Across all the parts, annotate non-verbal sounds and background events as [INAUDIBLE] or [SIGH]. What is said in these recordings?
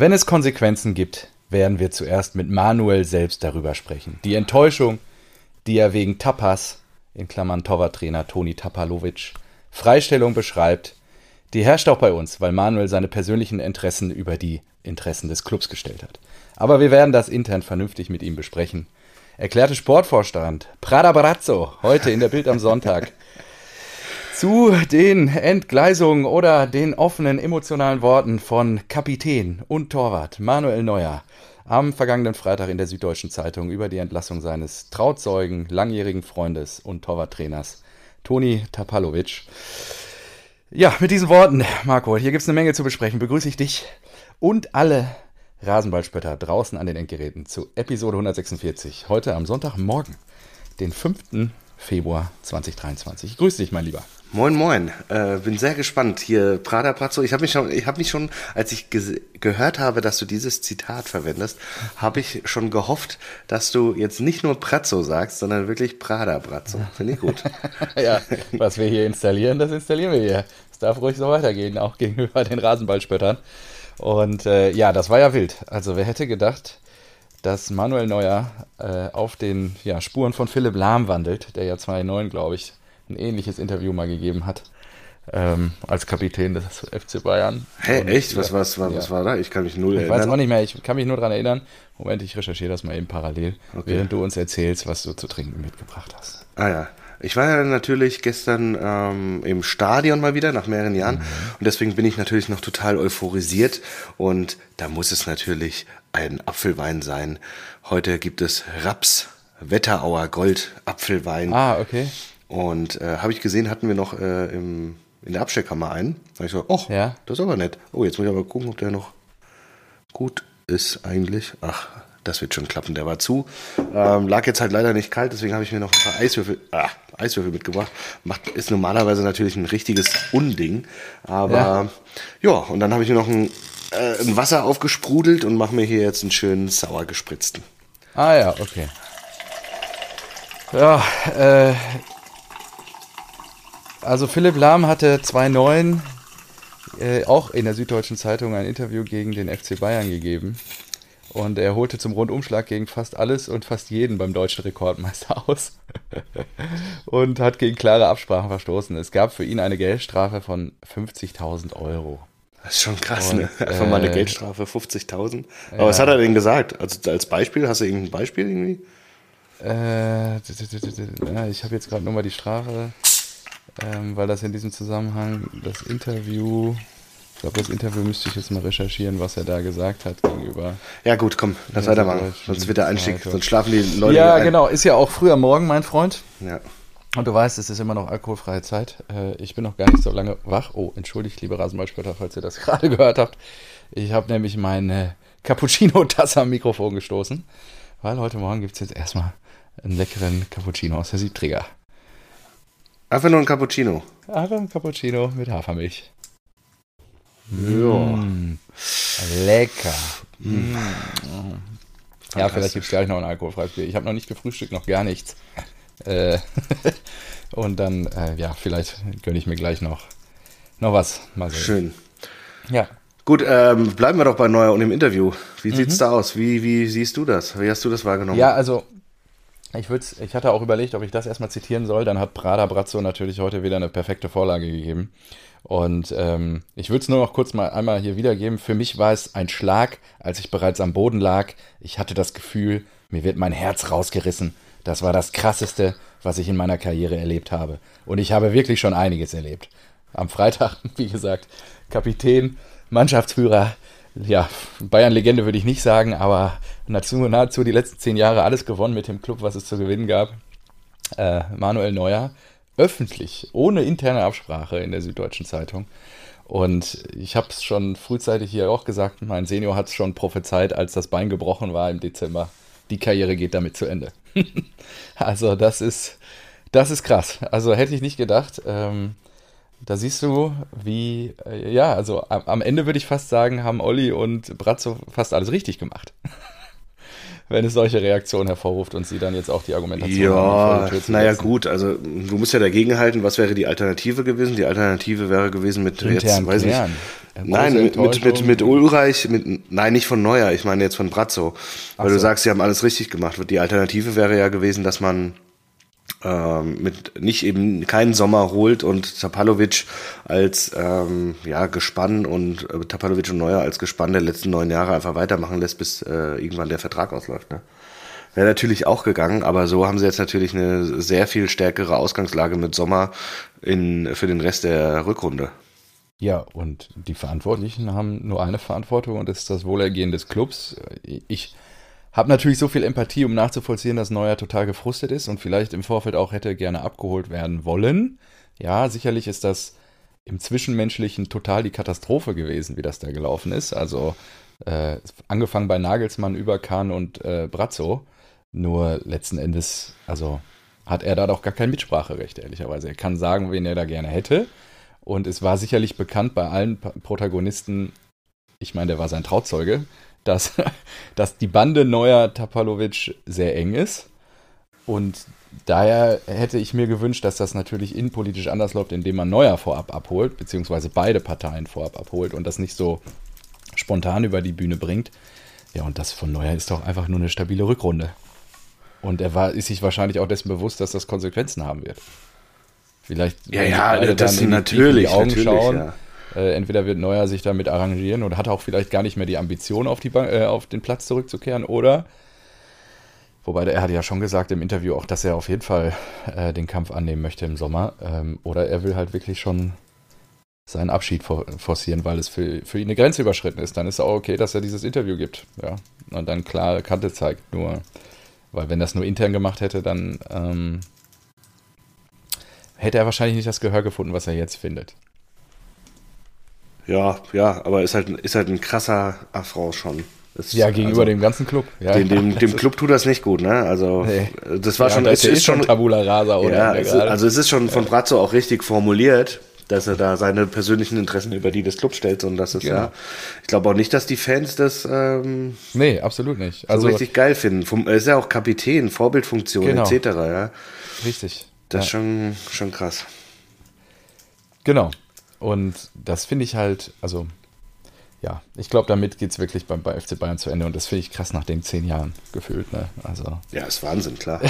Wenn es Konsequenzen gibt, werden wir zuerst mit Manuel selbst darüber sprechen. Die Enttäuschung, die er wegen Tapas, in Klammern Torwarttrainer Toni Tapalovic, Freistellung beschreibt, die herrscht auch bei uns, weil Manuel seine persönlichen Interessen über die Interessen des Clubs gestellt hat. Aber wir werden das intern vernünftig mit ihm besprechen. Erklärte Sportvorstand Prada Barazzo, heute in der Bild am Sonntag. [LAUGHS] zu den Entgleisungen oder den offenen emotionalen Worten von Kapitän und Torwart Manuel Neuer am vergangenen Freitag in der Süddeutschen Zeitung über die Entlassung seines Trauzeugen, langjährigen Freundes und Torwarttrainers Toni Tapalovic. Ja, mit diesen Worten, Marco, hier gibt es eine Menge zu besprechen. Begrüße ich dich und alle Rasenballspötter draußen an den Endgeräten zu Episode 146. Heute am Sonntagmorgen, den 5. Februar 2023. Ich grüße dich, mein Lieber. Moin, moin. Äh, bin sehr gespannt. Hier, Prada Prazzo. Ich habe mich schon, ich habe mich schon, als ich gehört habe, dass du dieses Zitat verwendest, habe ich schon gehofft, dass du jetzt nicht nur Prazzo sagst, sondern wirklich Prada Prazzo. Finde ich gut. [LAUGHS] ja, was wir hier installieren, das installieren wir hier. Es darf ruhig so weitergehen, auch gegenüber den Rasenballspöttern. Und äh, ja, das war ja wild. Also wer hätte gedacht, dass Manuel Neuer äh, auf den ja, Spuren von Philipp Lahm wandelt, der ja 2009, glaube ich, ein ähnliches Interview mal gegeben hat. Ähm, als Kapitän des FC Bayern. Hä, hey, echt? Was, was, was, ja. was war da? Ich kann mich null ich erinnern. Ich weiß auch nicht mehr, ich kann mich nur daran erinnern. Moment, ich recherchiere das mal eben parallel, okay. während du uns erzählst, was du zu trinken mitgebracht hast. Ah ja. Ich war ja natürlich gestern ähm, im Stadion mal wieder nach mehreren Jahren mhm. und deswegen bin ich natürlich noch total euphorisiert und da muss es natürlich ein Apfelwein sein. Heute gibt es Raps Wetterauer Gold Apfelwein. Ah, okay. Und äh, habe ich gesehen, hatten wir noch äh, im, in der Abstellkammer einen. Da habe ich so, ach, ja. das ist aber nett. Oh, jetzt muss ich aber gucken, ob der noch gut ist eigentlich. Ach, das wird schon klappen. Der war zu. Ähm, lag jetzt halt leider nicht kalt, deswegen habe ich mir noch ein paar Eiswürfel, ah, Eiswürfel mitgebracht. Macht, ist normalerweise natürlich ein richtiges Unding. Aber ja, ja und dann habe ich mir noch ein, äh, ein Wasser aufgesprudelt und mache mir hier jetzt einen schönen sauer gespritzten. Ah ja, okay. Ja, äh, also Philipp Lahm hatte 2009 äh, auch in der Süddeutschen Zeitung ein Interview gegen den FC Bayern gegeben. Und er holte zum Rundumschlag gegen fast alles und fast jeden beim deutschen Rekordmeister aus. und hat gegen klare Absprachen verstoßen. Es gab für ihn eine Geldstrafe von 50.000 Euro. Das ist schon krass, und, ne? Einfach äh, mal eine äh, Geldstrafe, 50.000. Aber ja. was hat er denn gesagt? Also als Beispiel, hast du irgendein Beispiel irgendwie? Äh, ich habe jetzt gerade nur mal die Strafe ähm, weil das in diesem Zusammenhang das Interview, ich glaube, das Interview müsste ich jetzt mal recherchieren, was er da gesagt hat gegenüber. Ja, gut, komm, lass weitermachen. Sonst wird der Einstieg, sonst schlafen die Leute. Ja, genau, ist ja auch früher Morgen, mein Freund. Ja. Und du weißt, es ist immer noch alkoholfreie Zeit. Äh, ich bin noch gar nicht so lange wach. Oh, entschuldigt, liebe Rasenballspötter, falls ihr das [LAUGHS] gerade gehört habt. Ich habe nämlich meine Cappuccino-Tasse am Mikrofon gestoßen, weil heute Morgen gibt es jetzt erstmal einen leckeren Cappuccino aus der Siebträger. Einfach nur ein Cappuccino. Einfach ein Cappuccino mit Hafermilch. Ja. Mm, lecker. Mm. Ja, vielleicht gibt es gleich noch ein alkoholfreies Bier. Ich habe noch nicht gefrühstückt, noch gar nichts. Äh, [LAUGHS] und dann, äh, ja, vielleicht gönne ich mir gleich noch, noch was. Mal sehen. Schön. Ja. Gut, ähm, bleiben wir doch bei Neuer und im Interview. Wie sieht's mhm. da aus? Wie, wie siehst du das? Wie hast du das wahrgenommen? Ja, also ich, ich hatte auch überlegt, ob ich das erstmal zitieren soll. Dann hat Prada Brazzo natürlich heute wieder eine perfekte Vorlage gegeben. Und ähm, ich würde es nur noch kurz mal einmal hier wiedergeben. Für mich war es ein Schlag, als ich bereits am Boden lag. Ich hatte das Gefühl, mir wird mein Herz rausgerissen. Das war das Krasseste, was ich in meiner Karriere erlebt habe. Und ich habe wirklich schon einiges erlebt. Am Freitag, [LAUGHS] wie gesagt, Kapitän, Mannschaftsführer, ja, Bayern-Legende würde ich nicht sagen, aber nahezu, nahezu die letzten zehn Jahre alles gewonnen mit dem Club, was es zu gewinnen gab. Äh, Manuel Neuer, öffentlich, ohne interne Absprache in der Süddeutschen Zeitung. Und ich habe es schon frühzeitig hier auch gesagt, mein Senior hat es schon prophezeit, als das Bein gebrochen war im Dezember. Die Karriere geht damit zu Ende. [LAUGHS] also das ist, das ist krass. Also hätte ich nicht gedacht. Ähm, da siehst du, wie, äh, ja, also am, am Ende würde ich fast sagen, haben Olli und Brazzo fast alles richtig gemacht. [LAUGHS] wenn es solche Reaktionen hervorruft und sie dann jetzt auch die Argumentation ja, haben. Ja, naja gut, also du musst ja dagegen halten, was wäre die Alternative gewesen? Die Alternative wäre gewesen mit Intern jetzt, weiß nicht, Nein, mit, mit, mit, mit Ulreich, mit, nein, nicht von Neuer, ich meine jetzt von Brazzo. Weil so. du sagst, sie haben alles richtig gemacht. Die Alternative wäre ja gewesen, dass man ähm, mit nicht eben keinen Sommer holt und Tapalovic als ähm, ja, Gespann und äh, Tapalovic und Neuer als Gespann der letzten neun Jahre einfach weitermachen lässt, bis äh, irgendwann der Vertrag ausläuft. Ne? Wäre natürlich auch gegangen, aber so haben sie jetzt natürlich eine sehr viel stärkere Ausgangslage mit Sommer in, für den Rest der Rückrunde. Ja, und die Verantwortlichen haben nur eine Verantwortung und das ist das Wohlergehen des Clubs. Ich habe natürlich so viel Empathie, um nachzuvollziehen, dass Neuer total gefrustet ist und vielleicht im Vorfeld auch hätte gerne abgeholt werden wollen. Ja, sicherlich ist das im Zwischenmenschlichen total die Katastrophe gewesen, wie das da gelaufen ist. Also äh, angefangen bei Nagelsmann über Kahn und äh, Brazzo. Nur letzten Endes, also hat er da doch gar kein Mitspracherecht, ehrlicherweise. Er kann sagen, wen er da gerne hätte. Und es war sicherlich bekannt bei allen Protagonisten, ich meine, der war sein Trauzeuge, dass, [LAUGHS] dass die Bande neuer Tapalovic sehr eng ist. Und daher hätte ich mir gewünscht, dass das natürlich innenpolitisch anders läuft, indem man Neuer vorab abholt, beziehungsweise beide Parteien vorab abholt und das nicht so spontan über die Bühne bringt. Ja, und das von Neuer ist doch einfach nur eine stabile Rückrunde. Und er war, ist sich wahrscheinlich auch dessen bewusst, dass das Konsequenzen haben wird. Vielleicht ja, ja, das natürlich, die Augen natürlich, schauen. Ja. Äh, entweder wird Neuer sich damit arrangieren oder hat auch vielleicht gar nicht mehr die Ambition, auf, die äh, auf den Platz zurückzukehren. Oder, wobei er hat ja schon gesagt im Interview auch, dass er auf jeden Fall äh, den Kampf annehmen möchte im Sommer. Ähm, oder er will halt wirklich schon seinen Abschied for forcieren, weil es für, für ihn eine Grenze überschritten ist. Dann ist es auch okay, dass er dieses Interview gibt. Ja. Und dann klar Kante zeigt. Nur, weil wenn das nur intern gemacht hätte, dann ähm, hätte er wahrscheinlich nicht das Gehör gefunden, was er jetzt findet. Ja, ja, aber ist halt, ist halt ein krasser Affront schon. Ist, ja, gegenüber also, dem ganzen Club. Ja, dem, dem, dem [LAUGHS] Club tut das nicht gut, ne? Also nee. das war ja, schon, es ist, ist schon Tabula Rasa oder ja, es, also es ist schon von Brazzo auch richtig formuliert, dass er da seine persönlichen Interessen über die des Clubs stellt und das ist genau. ja. Ich glaube auch nicht, dass die Fans das ähm, nee absolut nicht. Also so richtig geil finden. Er ist ja auch Kapitän, Vorbildfunktion genau. etc. Ja. Richtig. Das ist schon, schon krass. Genau. Und das finde ich halt, also ja, ich glaube, damit geht es wirklich beim, bei FC Bayern zu Ende und das finde ich krass nach den zehn Jahren gefühlt. Ne? Also, ja, ist Wahnsinn, klar.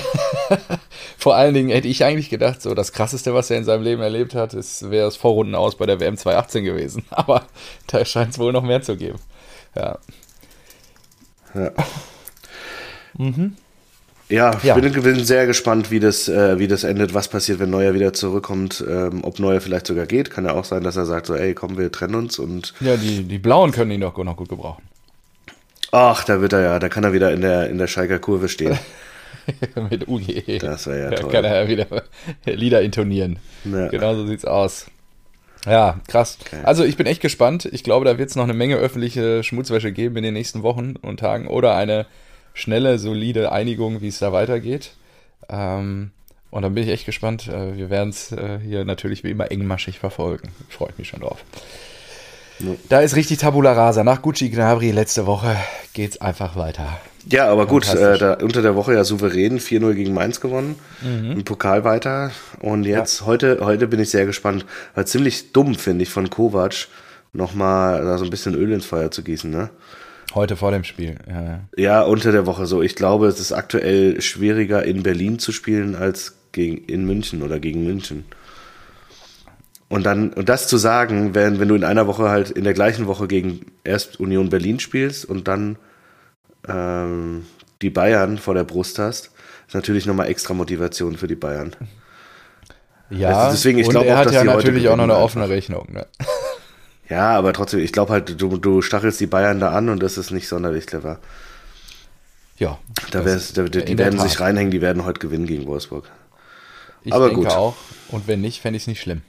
[LAUGHS] Vor allen Dingen hätte ich eigentlich gedacht, so das Krasseste, was er in seinem Leben erlebt hat, wäre das Vorrunden aus bei der WM 2018 gewesen. [LAUGHS] Aber da scheint es wohl noch mehr zu geben. Ja. Ja. [LAUGHS] mhm. Ja, ich ja. Bin, bin, sehr gespannt, wie das, äh, wie das endet, was passiert, wenn Neuer wieder zurückkommt, ähm, ob Neuer vielleicht sogar geht. Kann ja auch sein, dass er sagt so, ey, komm, wir trennen uns und. Ja, die, die Blauen können ihn doch noch gut gebrauchen. Ach, da wird er ja, da kann er wieder in der, in der Schalker Kurve stehen. [LAUGHS] Mit UG. Das wäre ja da toll. kann er ja wieder [LAUGHS] Lieder intonieren. Ja. Genau so sieht's aus. Ja, krass. Okay. Also ich bin echt gespannt. Ich glaube, da wird es noch eine Menge öffentliche Schmutzwäsche geben in den nächsten Wochen und Tagen oder eine schnelle, solide Einigung, wie es da weitergeht. Ähm, und dann bin ich echt gespannt. Äh, wir werden es äh, hier natürlich wie immer engmaschig verfolgen. Freue ich mich schon drauf. Ja. Da ist richtig Tabula Rasa. Nach Gucci Gnabry letzte Woche geht es einfach weiter. Ja, aber gut, äh, da, unter der Woche ja souverän 4-0 gegen Mainz gewonnen, mhm. im Pokal weiter. Und jetzt, ja. heute, heute bin ich sehr gespannt. War ziemlich dumm, finde ich, von Kovac nochmal da so ein bisschen Öl ins Feuer zu gießen, ne? Heute vor dem Spiel, ja, ja. Ja, unter der Woche so. Ich glaube, es ist aktuell schwieriger in Berlin zu spielen als gegen, in München oder gegen München. Und dann, und das zu sagen, wenn, wenn du in einer Woche halt in der gleichen Woche gegen erst Union Berlin spielst und dann ähm, die Bayern vor der Brust hast, ist natürlich nochmal extra Motivation für die Bayern. Ja, also deswegen, ich und er auch, hat ja natürlich auch noch eine offene Rechnung. Ne? Ja, aber trotzdem, ich glaube halt, du, du stachelst die Bayern da an und das ist nicht sonderlich clever. Ja. Da wär's, da, die, werden sich reinhängen, die werden heute gewinnen gegen Wolfsburg. Ich aber denke gut. auch. Und wenn nicht, fände ich es nicht schlimm.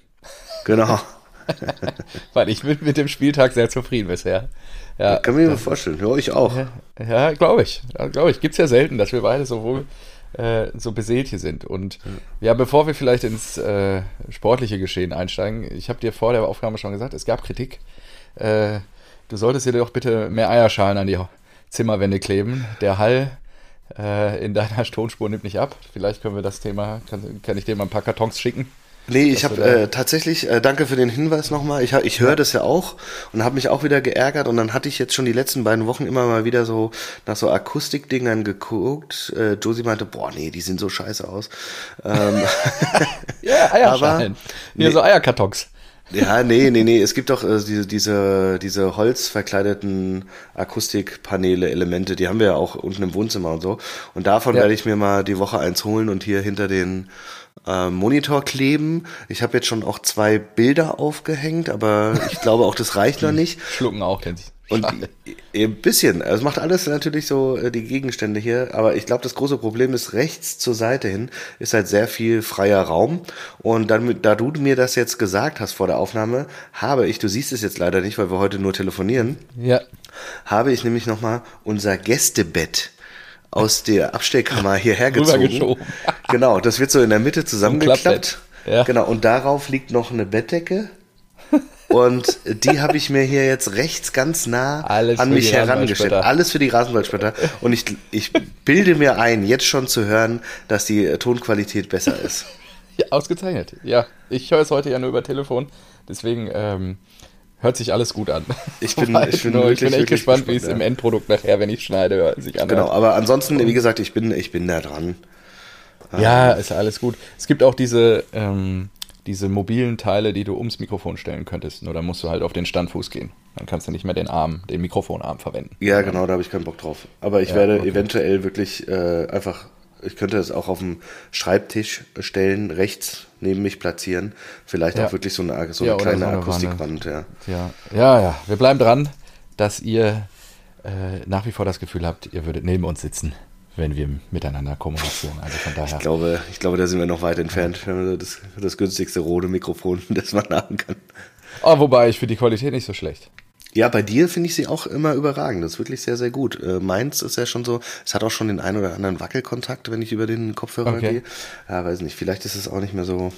Genau. [LAUGHS] Weil ich bin mit dem Spieltag sehr zufrieden bisher. Ja, kann mir vorstellen. Ja, ich auch. Ja, glaube ich. Ja, glaube ich. Gibt es ja selten, dass wir beide sowohl äh, so beseelt hier sind. Und ja, bevor wir vielleicht ins äh, sportliche Geschehen einsteigen, ich habe dir vor der Aufnahme schon gesagt, es gab Kritik. Äh, du solltest dir doch bitte mehr Eierschalen an die Zimmerwände kleben. Der Hall äh, in deiner Tonspur nimmt nicht ab. Vielleicht können wir das Thema, kann, kann ich dir mal ein paar Kartons schicken. Nee, ich habe äh, tatsächlich, äh, danke für den Hinweis nochmal. Ich, ich höre das ja auch und habe mich auch wieder geärgert und dann hatte ich jetzt schon die letzten beiden Wochen immer mal wieder so nach so Akustikdingern geguckt. Äh, Josie meinte, boah, nee, die sehen so scheiße aus. Ähm, [LAUGHS] ja, [LAUGHS] Eierschalen. Hier nee, so Eierkartons. Ja, nee, nee, nee. Es gibt doch äh, diese, diese, diese holzverkleideten Akustikpaneele, Elemente, die haben wir ja auch unten im Wohnzimmer und so. Und davon ja. werde ich mir mal die Woche eins holen und hier hinter den äh, Monitor kleben. Ich habe jetzt schon auch zwei Bilder aufgehängt, aber ich glaube auch, das reicht noch nicht. Schlucken auch, kennt sich. Und ein bisschen. Also es macht alles natürlich so äh, die Gegenstände hier. Aber ich glaube, das große Problem ist, rechts zur Seite hin ist halt sehr viel freier Raum. Und dann, da du mir das jetzt gesagt hast vor der Aufnahme, habe ich, du siehst es jetzt leider nicht, weil wir heute nur telefonieren, ja. habe ich nämlich nochmal unser Gästebett aus der Abstellkammer hierher gezogen. genau, das wird so in der Mitte zusammengeklappt. Ja. Genau, und darauf liegt noch eine Bettdecke und die habe ich mir hier jetzt rechts ganz nah Alles an mich herangestellt. Alles für die Rasenballspötter. Und ich, ich bilde mir ein, jetzt schon zu hören, dass die Tonqualität besser ist. [LAUGHS] Ja, ausgezeichnet. Ja, ich höre es heute ja nur über Telefon. Deswegen ähm, hört sich alles gut an. Ich bin, [LAUGHS] ich bin, wirklich, ich bin echt gespannt, wie es ja. im Endprodukt nachher, wenn ich schneide, sich anhört. Genau, aber ansonsten, wie gesagt, ich bin, ich bin da dran. Ja, ist ja alles gut. Es gibt auch diese, ähm, diese mobilen Teile, die du ums Mikrofon stellen könntest. Nur dann musst du halt auf den Standfuß gehen. Dann kannst du nicht mehr den Arm, den Mikrofonarm verwenden. Ja, genau, da habe ich keinen Bock drauf. Aber ich ja, werde okay. eventuell wirklich äh, einfach, ich könnte es auch auf dem Schreibtisch stellen, rechts neben mich platzieren. Vielleicht ja. auch wirklich so eine, so eine ja, kleine so eine Akustikwand. Ja. Ja. ja, ja, wir bleiben dran, dass ihr äh, nach wie vor das Gefühl habt, ihr würdet neben uns sitzen wenn wir miteinander kommunizieren. Also von daher. Ich glaube, ich glaube, da sind wir noch weit entfernt. Das, das günstigste rote Mikrofon, [LAUGHS] das man haben kann. Oh, wobei ich finde die Qualität nicht so schlecht. Ja, bei dir finde ich sie auch immer überragend. Das ist wirklich sehr, sehr gut. Äh, meins ist ja schon so, es hat auch schon den einen oder anderen Wackelkontakt, wenn ich über den Kopfhörer okay. gehe. Ja, weiß nicht, vielleicht ist es auch nicht mehr so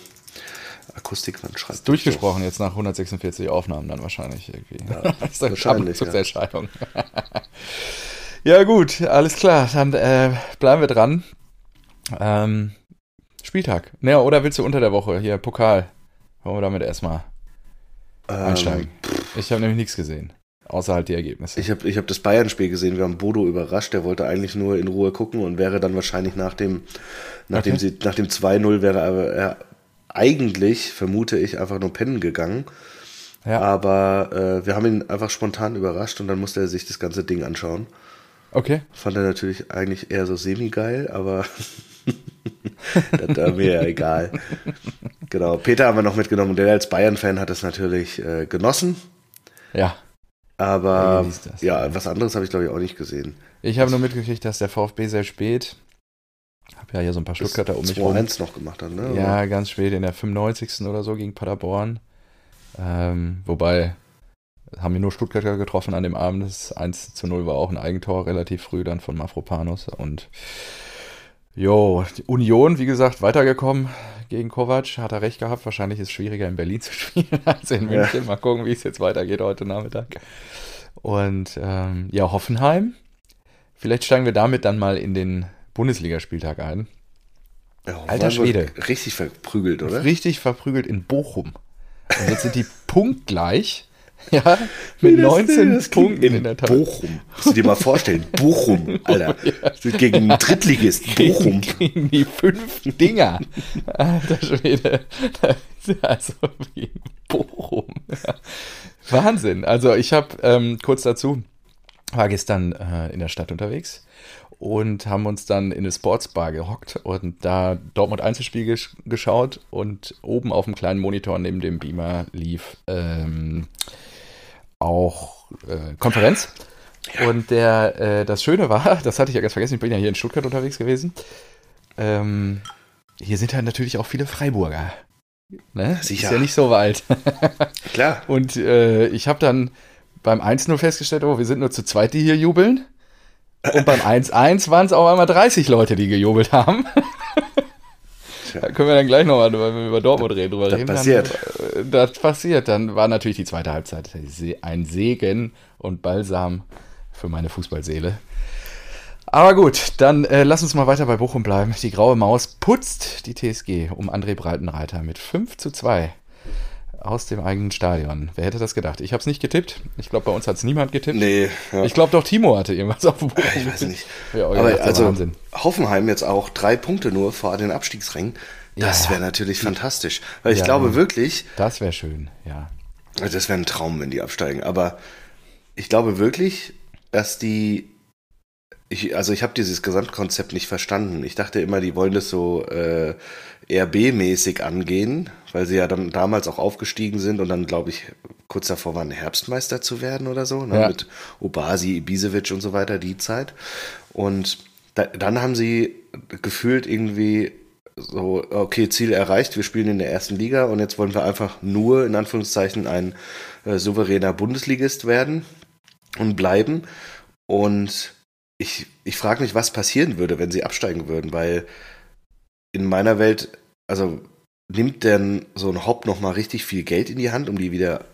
Akustik, man schreibt. Durchgesprochen so. jetzt nach 146 Aufnahmen dann wahrscheinlich irgendwie. Ja, [LAUGHS] das ist wahrscheinlich. Ja. [LAUGHS] Ja, gut, alles klar. Dann äh, bleiben wir dran. Ähm, Spieltag. Naja, oder willst du unter der Woche hier Pokal? Wollen wir damit erstmal ähm, einsteigen? Ich habe nämlich nichts gesehen. Außer halt die Ergebnisse. Ich habe ich hab das Bayern-Spiel gesehen. Wir haben Bodo überrascht. Der wollte eigentlich nur in Ruhe gucken und wäre dann wahrscheinlich nach dem, nachdem okay. nach dem 2-0 wäre er eigentlich, vermute ich, einfach nur pennen gegangen. Ja. Aber äh, wir haben ihn einfach spontan überrascht und dann musste er sich das ganze Ding anschauen. Okay. Fand er natürlich eigentlich eher so semi-geil, aber [LAUGHS] das war mir ja egal. Genau, Peter haben wir noch mitgenommen und der als Bayern-Fan hat es natürlich äh, genossen. Ja. Aber ja, was anderes habe ich glaube ich auch nicht gesehen. Ich habe nur mitgekriegt, dass der VfB sehr spät, habe ja hier so ein paar Stuttgarter um mich rum. noch gemacht hat, ne? Ja, ganz spät in der 95. oder so gegen Paderborn. Ähm, wobei haben wir nur Stuttgarter getroffen an dem Abend. Das 1 zu 0 war auch ein Eigentor, relativ früh dann von Mafropanus. Und jo, Union, wie gesagt, weitergekommen gegen Kovac. Hat er recht gehabt. Wahrscheinlich ist es schwieriger in Berlin zu [LAUGHS] spielen als in München. Ja. Mal gucken, wie es jetzt weitergeht heute Nachmittag. Und ähm, ja, Hoffenheim. Vielleicht steigen wir damit dann mal in den Bundesligaspieltag ein. Ja, Alter Schwede. Richtig verprügelt, oder? Richtig verprügelt in Bochum. Und jetzt sind die [LAUGHS] punktgleich. [LAUGHS] Ja, mit 19 das Punkten in, in der Tat. Bochum. Musst du dir mal vorstellen, Bochum, [LAUGHS] Alter. ja. Gegen einen Drittligist, Bochum. Gegen die fünf Dinger. Alter Schwede. Also wie Bochum. Wahnsinn. Also ich habe ähm, kurz dazu, war gestern äh, in der Stadt unterwegs und haben uns dann in eine Sportsbar gehockt und da Dortmund Einzelspiel gesch geschaut und oben auf dem kleinen Monitor neben dem Beamer lief ähm, auch äh, Konferenz. Ja. Und der, äh, das Schöne war, [LAUGHS] das hatte ich ja ganz vergessen, ich bin ja hier in Stuttgart unterwegs gewesen. Ähm, hier sind halt natürlich auch viele Freiburger. Ne? Sicher. Ist ja nicht so weit. [LAUGHS] Klar. Und äh, ich habe dann beim 1-0 festgestellt, oh, wir sind nur zu zweit, die hier jubeln. Und beim 1-1 waren es auch einmal 30 Leute, die gejubelt haben. Da können wir dann gleich nochmal, wenn wir über Dortmund reden, drüber das reden. Passiert. Dann, äh, das passiert. Dann war natürlich die zweite Halbzeit ein Segen und Balsam für meine Fußballseele. Aber gut, dann äh, lass uns mal weiter bei Bochum bleiben. Die graue Maus putzt die TSG um André Breitenreiter mit 5 zu 2 aus dem eigenen Stadion. Wer hätte das gedacht? Ich habe es nicht getippt. Ich glaube, bei uns hat es niemand getippt. Nee. Ja. Ich glaube doch, Timo hatte irgendwas auf Bochum. Ich weiß nicht. [LAUGHS] Ja, Aber also Wahnsinn. Hoffenheim jetzt auch drei Punkte nur vor den Abstiegsrängen. Das wäre natürlich fantastisch. Weil ich glaube wirklich. Das wäre schön, ja. Das wäre ein Traum, wenn die absteigen. Aber ich glaube wirklich, dass die. Ich, also ich habe dieses Gesamtkonzept nicht verstanden. Ich dachte immer, die wollen das so äh, RB-mäßig angehen, weil sie ja dann damals auch aufgestiegen sind und dann, glaube ich, kurz davor waren, Herbstmeister zu werden oder so, ne? ja. mit Obasi, Ibisevic und so weiter, die Zeit. Und da, dann haben sie gefühlt irgendwie so, okay, Ziel erreicht, wir spielen in der ersten Liga und jetzt wollen wir einfach nur, in Anführungszeichen, ein äh, souveräner Bundesligist werden und bleiben. Und ich, ich frage mich, was passieren würde, wenn sie absteigen würden, weil in meiner Welt, also nimmt denn so ein Hop nochmal richtig viel Geld in die Hand, um die wieder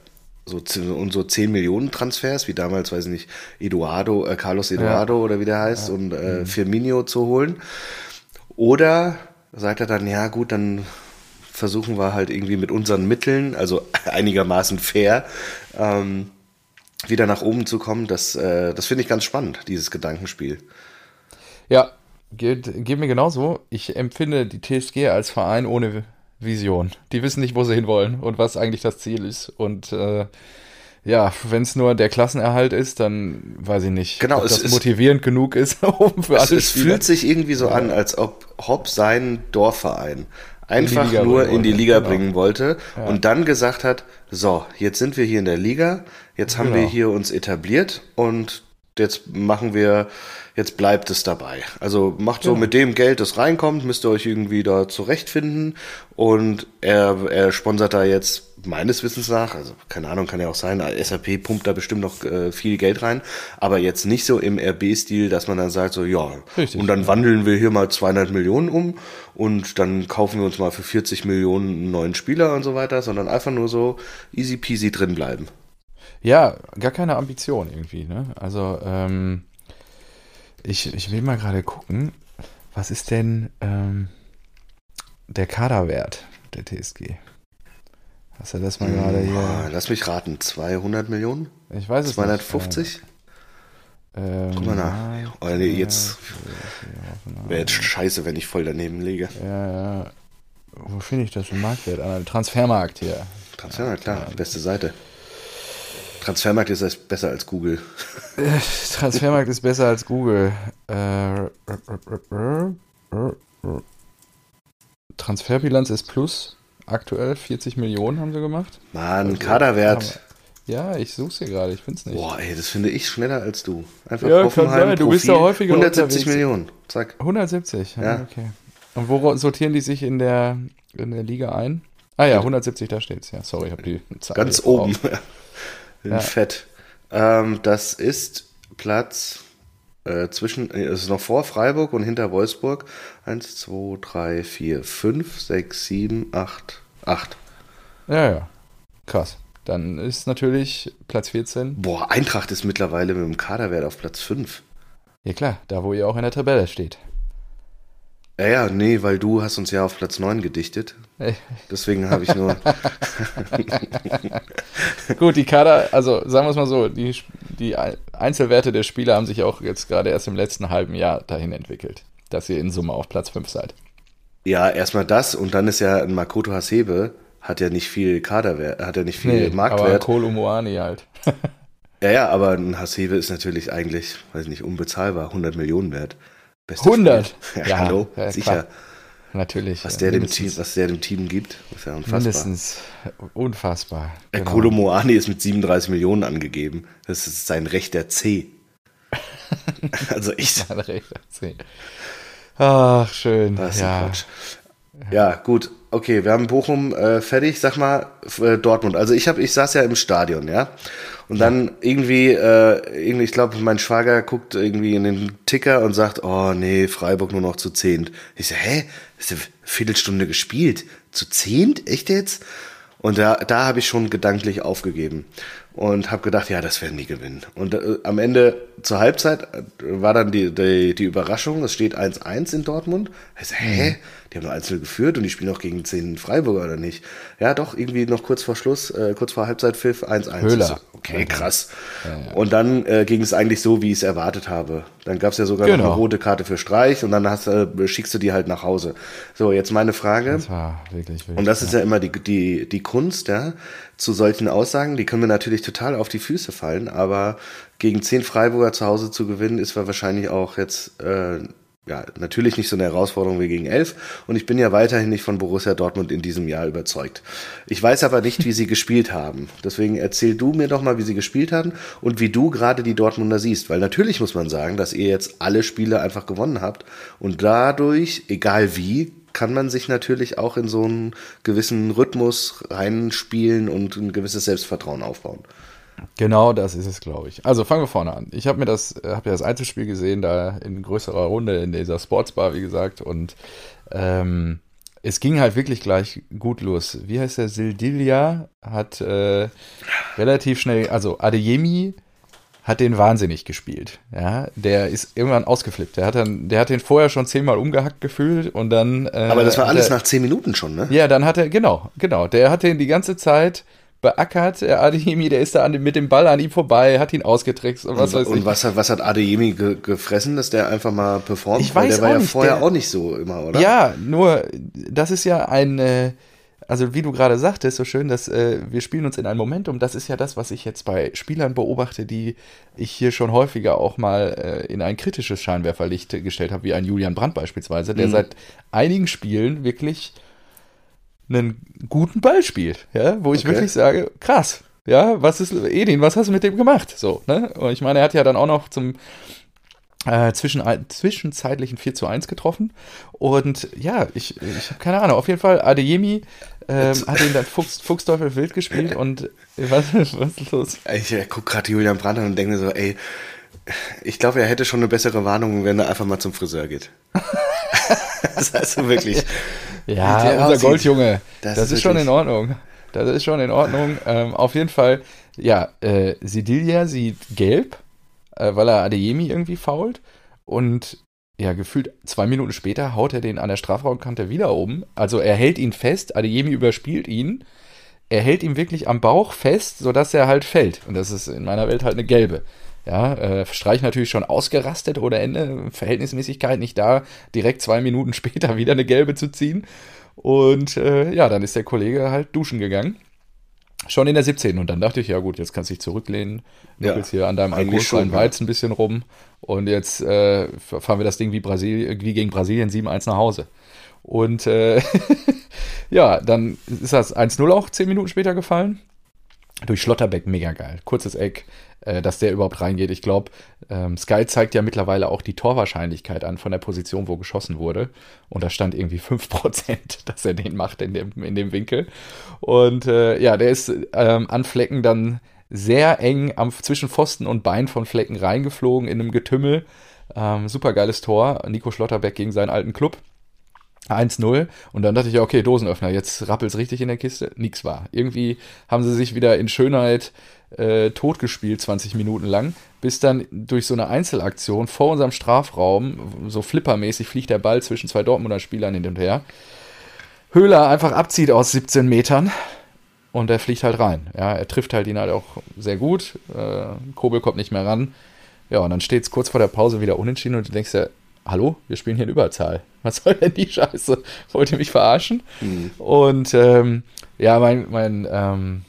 so und so 10 Millionen Transfers, wie damals, weiß ich nicht, Eduardo, äh, Carlos Eduardo ja. oder wie der heißt, ja. und äh, mhm. Firmino zu holen. Oder sagt er dann, ja gut, dann versuchen wir halt irgendwie mit unseren Mitteln, also [LAUGHS] einigermaßen fair, ähm, wieder nach oben zu kommen. Das, äh, das finde ich ganz spannend, dieses Gedankenspiel. Ja, geht, geht mir genauso. Ich empfinde die TSG als Verein ohne Vision. Die wissen nicht, wo sie hinwollen und was eigentlich das Ziel ist. Und äh, ja, wenn es nur der Klassenerhalt ist, dann weiß ich nicht, genau, ob das ist, motivierend genug ist, [LAUGHS] um für alle Es fühlt sich irgendwie so an, als ob Hopp seinen Dorfverein einfach in nur in die Liga genau. bringen wollte ja. und dann gesagt hat, so, jetzt sind wir hier in der Liga, jetzt haben genau. wir hier uns etabliert und jetzt machen wir jetzt bleibt es dabei. Also macht so ja. mit dem Geld, das reinkommt, müsst ihr euch irgendwie da zurechtfinden. Und er, er sponsert da jetzt meines Wissens nach, also keine Ahnung, kann ja auch sein, SAP pumpt da bestimmt noch äh, viel Geld rein, aber jetzt nicht so im RB-Stil, dass man dann sagt so, ja, Richtig, und dann ja. wandeln wir hier mal 200 Millionen um und dann kaufen wir uns mal für 40 Millionen einen neuen Spieler und so weiter, sondern einfach nur so easy peasy drin bleiben. Ja, gar keine Ambition irgendwie, ne? Also, ähm, ich, ich will mal gerade gucken, was ist denn ähm, der Kaderwert der TSG? Hast du das mal gerade hier? Lass mich raten, 200 Millionen? Ich weiß es 250? nicht. 250? Ähm, Guck mal nach. Oh, nee, jetzt wäre jetzt scheiße, wenn ich voll daneben liege. Ja, ja. Wo finde ich das im Marktwert? An Transfermarkt hier. Transfermarkt, klar, beste Seite. [LAUGHS] Transfermarkt ist besser als Google. Transfermarkt ist besser als Google. Transferbilanz ist plus. Aktuell 40 Millionen haben sie gemacht. Mann, also, Kaderwert. Ja, ich suche es hier gerade, ich finde es nicht. Boah, ey, das finde ich schneller als du. Einfach ja, sein. Du bist ja häufiger 170 unterwegs. Millionen, zack. 170, ja, ja, okay. Und wo sortieren die sich in der, in der Liga ein? Ah ja, 170, da steht es. Ja, sorry, ich habe die Zahl Ganz oben. [LAUGHS] in ja. Fett. Ähm, das ist Platz äh, zwischen, äh, es ist noch vor Freiburg und hinter Wolfsburg. 1, 2, 3, 4, 5, 6, 7, 8, 8. Ja, ja. Krass. Dann ist natürlich Platz 14. Boah, Eintracht ist mittlerweile mit dem Kaderwert auf Platz 5. Ja klar, da wo ihr auch in der Tabelle steht. Ja, ja, nee, weil du hast uns ja auf Platz 9 gedichtet. Deswegen habe ich nur. [LAUGHS] Gut, die Kader, also sagen wir es mal so, die, die Einzelwerte der Spieler haben sich auch jetzt gerade erst im letzten halben Jahr dahin entwickelt, dass ihr in Summe auf Platz 5 seid. Ja, erstmal das und dann ist ja ein Makoto Hasebe, hat ja nicht viel Kaderwert, hat ja nicht viel nee, Marktwert. Aber Kohl Umuani halt. [LAUGHS] ja, ja, aber ein Hasebe ist natürlich eigentlich, weiß nicht, unbezahlbar, 100 Millionen wert. Beste 100? [LAUGHS] Ja, ja, hallo, ja, sicher. Klar. Natürlich. Was der, dem Team, was der dem Team gibt, ist ja unfassbar. Mindestens unfassbar. Genau. Kolo Moani ist mit 37 Millionen angegeben. Das ist sein rechter C. [LAUGHS] also ich. Sein rechter C. Ach, schön. Das ist ja. Quatsch. Ja, gut. Okay, wir haben Bochum äh, fertig. Sag mal, äh, Dortmund. Also ich habe, ich saß ja im Stadion, ja. Und dann irgendwie, äh, irgendwie, ich glaube, mein Schwager guckt irgendwie in den Ticker und sagt, oh nee, Freiburg nur noch zu zehnt. Ich so, hä? ist eine Viertelstunde gespielt. Zu zehnt? Echt jetzt? Und da, da habe ich schon gedanklich aufgegeben. und habe gedacht, ja, das werden die gewinnen. Und äh, am Ende zur Halbzeit äh, war dann die, die, die Überraschung, es steht 1-1 in Dortmund. Ich so, hä? Die haben nur einzeln geführt und die spielen auch gegen 10 Freiburger oder nicht? Ja, doch, irgendwie noch kurz vor Schluss, äh, kurz vor Halbzeitpfiff 1-1. Höhler. Okay, krass. Ja, ja. Und dann äh, ging es eigentlich so, wie ich es erwartet habe. Dann gab es ja sogar genau. noch eine rote Karte für Streich und dann hast, äh, schickst du die halt nach Hause. So, jetzt meine Frage. Das war wirklich, wirklich Und das ist ja immer die, die, die Kunst, ja zu solchen Aussagen. Die können mir natürlich total auf die Füße fallen, aber gegen zehn Freiburger zu Hause zu gewinnen, ist wahrscheinlich auch jetzt äh, ja, natürlich nicht so eine Herausforderung wie gegen elf. Und ich bin ja weiterhin nicht von Borussia Dortmund in diesem Jahr überzeugt. Ich weiß aber nicht, wie sie gespielt haben. Deswegen erzähl du mir doch mal, wie sie gespielt haben und wie du gerade die Dortmunder siehst. Weil natürlich muss man sagen, dass ihr jetzt alle Spiele einfach gewonnen habt und dadurch, egal wie, kann man sich natürlich auch in so einen gewissen Rhythmus reinspielen und ein gewisses Selbstvertrauen aufbauen. Genau, das ist es, glaube ich. Also fangen wir vorne an. Ich habe mir das, äh, habe ja das Einzelspiel gesehen, da in größerer Runde in dieser Sportsbar, wie gesagt, und ähm, es ging halt wirklich gleich gut los. Wie heißt der? Sildilia hat äh, relativ schnell, also Adeyemi hat den wahnsinnig gespielt. Ja, der ist irgendwann ausgeflippt. Der hat dann, der hat den vorher schon zehnmal umgehackt gefühlt und dann. Äh, Aber das war alles er, nach zehn Minuten schon, ne? Ja, dann hat er, genau, genau. Der hat den die ganze Zeit beackert. Der Adeyemi, der ist da an, mit dem Ball an ihm vorbei, hat ihn ausgetrickst und was und, weiß und ich. was hat, was hat Adeyemi ge gefressen, dass der einfach mal performt? Ich weiß Weil der war ja nicht, vorher der, auch nicht so immer, oder? Ja, nur, das ist ja ein. Äh, also wie du gerade sagtest, so schön, dass äh, wir spielen uns in ein Momentum. Das ist ja das, was ich jetzt bei Spielern beobachte, die ich hier schon häufiger auch mal äh, in ein kritisches Scheinwerferlicht gestellt habe, wie ein Julian Brandt beispielsweise, der mhm. seit einigen Spielen wirklich einen guten Ball spielt, ja, wo ich okay. wirklich sage, krass, ja, was ist, Edin, was hast du mit dem gemacht? So, ne? Und ich meine, er hat ja dann auch noch zum äh, zwischen, zwischenzeitlichen 4 zu 1 getroffen. Und ja, ich, ich habe keine Ahnung. Auf jeden Fall, Adeyemi ähm, hat ihn dann Fuchs, Fuchsteufel wild gespielt und was, [LAUGHS] was ist los? Ich äh, gucke gerade Julian Brandt an und denke mir so, ey, ich glaube, er hätte schon eine bessere Warnung, wenn er einfach mal zum Friseur geht. [LAUGHS] [LAUGHS] das heißt so wirklich. Ja, unser aussieht, Goldjunge. Das, das ist, ist schon in Ordnung. Das ist schon in Ordnung. Ähm, auf jeden Fall, ja, äh, Sidilia sieht gelb äh, weil er Adeyemi irgendwie fault. Und ja, gefühlt zwei Minuten später haut er den an der Strafraumkante wieder um. Also er hält ihn fest, Adeyemi überspielt ihn. Er hält ihn wirklich am Bauch fest, sodass er halt fällt. Und das ist in meiner Welt halt eine gelbe. Ja, äh, Streich natürlich schon ausgerastet ohne Ende, Verhältnismäßigkeit nicht da, direkt zwei Minuten [LAUGHS] später wieder eine gelbe zu ziehen. Und äh, ja, dann ist der Kollege halt duschen gegangen. Schon in der 17. Und dann dachte ich, ja gut, jetzt kannst du dich zurücklehnen, nuckelst ja, hier an deinem alkoholfreien Weizen ein bisschen rum und jetzt äh, fahren wir das Ding wie, Brasil wie gegen Brasilien 7-1 nach Hause. Und äh, [LAUGHS] ja, dann ist das 1-0 auch 10 Minuten später gefallen. Durch Schlotterbeck, mega geil. Kurzes Eck, äh, dass der überhaupt reingeht. Ich glaube, ähm, Sky zeigt ja mittlerweile auch die Torwahrscheinlichkeit an von der Position, wo geschossen wurde. Und da stand irgendwie 5%, [LAUGHS] dass er den macht in dem, in dem Winkel. Und äh, ja, der ist ähm, an Flecken dann sehr eng am, zwischen Pfosten und Bein von Flecken reingeflogen in einem Getümmel. Ähm, Super geiles Tor. Nico Schlotterbeck gegen seinen alten Club. 1-0 und dann dachte ich, okay, Dosenöffner, jetzt rappelt's richtig in der Kiste. Nix war. Irgendwie haben sie sich wieder in Schönheit äh, totgespielt, 20 Minuten lang, bis dann durch so eine Einzelaktion vor unserem Strafraum, so flippermäßig fliegt der Ball zwischen zwei Dortmunder Spielern hin und her. Höhler einfach abzieht aus 17 Metern und er fliegt halt rein. Ja, er trifft halt ihn halt auch sehr gut. Äh, Kobel kommt nicht mehr ran. Ja, und dann steht es kurz vor der Pause wieder unentschieden und du denkst ja, hallo, wir spielen hier in Überzahl. Was soll denn die Scheiße? Wollt ihr mich verarschen? Mhm. Und ähm, ja, mein, mein, ähm,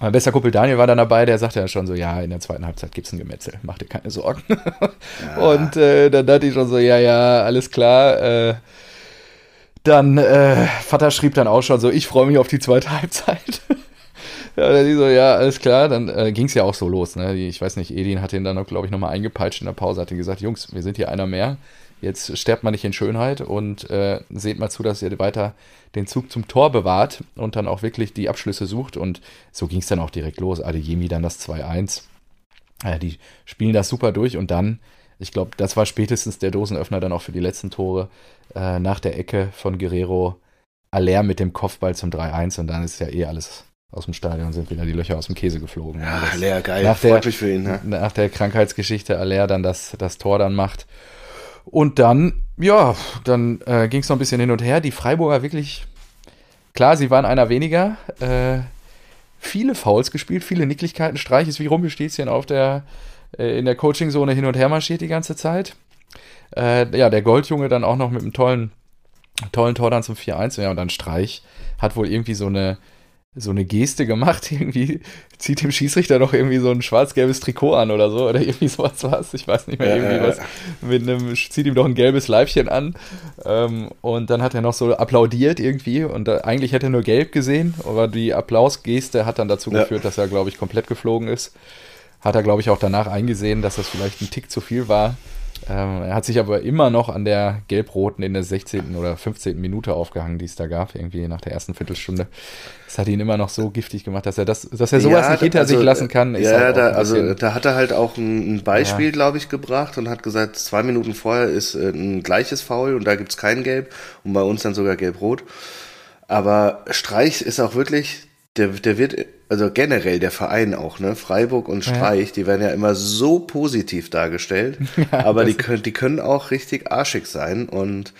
mein bester Kumpel Daniel war dann dabei, der sagte ja schon so, ja, in der zweiten Halbzeit gibt es ein Gemetzel, mach dir keine Sorgen. [LAUGHS] Ja. Und äh, dann dachte ich schon so, ja, ja, alles klar. Äh, dann, äh, Vater schrieb dann auch schon so, ich freue mich auf die zweite Halbzeit. [LAUGHS] ja, dann so, ja, alles klar. Dann äh, ging es ja auch so los. Ne? Ich weiß nicht, Edin hat ihn dann, glaube ich, nochmal eingepeitscht in der Pause, hat ihn gesagt, Jungs, wir sind hier einer mehr. Jetzt sterbt man nicht in Schönheit und äh, seht mal zu, dass ihr weiter den Zug zum Tor bewahrt und dann auch wirklich die Abschlüsse sucht. Und so ging es dann auch direkt los. Adeyemi dann das 2-1. Äh, die spielen das super durch und dann, ich glaube, das war spätestens der Dosenöffner dann auch für die letzten Tore äh, nach der Ecke von Guerrero. Aller mit dem Kopfball zum 3-1 und dann ist ja eh alles aus dem Stadion sind wieder die Löcher aus dem Käse geflogen. Ja, ja Aller, geil. Nach Freut der, mich für ihn. Ne? Nach der Krankheitsgeschichte Aller dann das, das Tor dann macht. Und dann, ja, dann äh, ging es noch ein bisschen hin und her. Die Freiburger wirklich, klar, sie waren einer weniger. Äh, viele Fouls gespielt, viele Nicklichkeiten. Streich ist wie Rumpelstilzchen auf der, äh, in der Coaching-Zone hin und her marschiert die ganze Zeit. Äh, ja, der Goldjunge dann auch noch mit einem tollen, tollen Tor dann zum 4-1. Ja, und dann Streich hat wohl irgendwie so eine, so eine Geste gemacht, [LAUGHS] irgendwie zieht dem Schießrichter doch irgendwie so ein schwarz-gelbes Trikot an oder so, oder irgendwie [LAUGHS] sowas was, ich weiß nicht mehr, ja, irgendwie ja, was, mit einem, zieht ihm doch ein gelbes Leibchen an ähm, und dann hat er noch so applaudiert irgendwie und da, eigentlich hätte er nur gelb gesehen, aber die Applausgeste hat dann dazu ja. geführt, dass er, glaube ich, komplett geflogen ist. Hat er, glaube ich, auch danach eingesehen, dass das vielleicht ein Tick zu viel war ähm, er hat sich aber immer noch an der Gelb-Roten in der 16. oder 15. Minute aufgehangen, die es da gab, irgendwie nach der ersten Viertelstunde. Das hat ihn immer noch so giftig gemacht, dass er das, dass er sowas ja, nicht hinter also, sich lassen kann. ja, halt da, also da hat er halt auch ein, ein Beispiel, ja. glaube ich, gebracht und hat gesagt, zwei Minuten vorher ist äh, ein gleiches Foul und da gibt es kein Gelb und bei uns dann sogar Gelb-Rot. Aber Streich ist auch wirklich, der, der wird, also generell der Verein auch, ne, Freiburg und Streich, ja. die werden ja immer so positiv dargestellt, [LAUGHS] ja, aber die können, die können auch richtig arschig sein und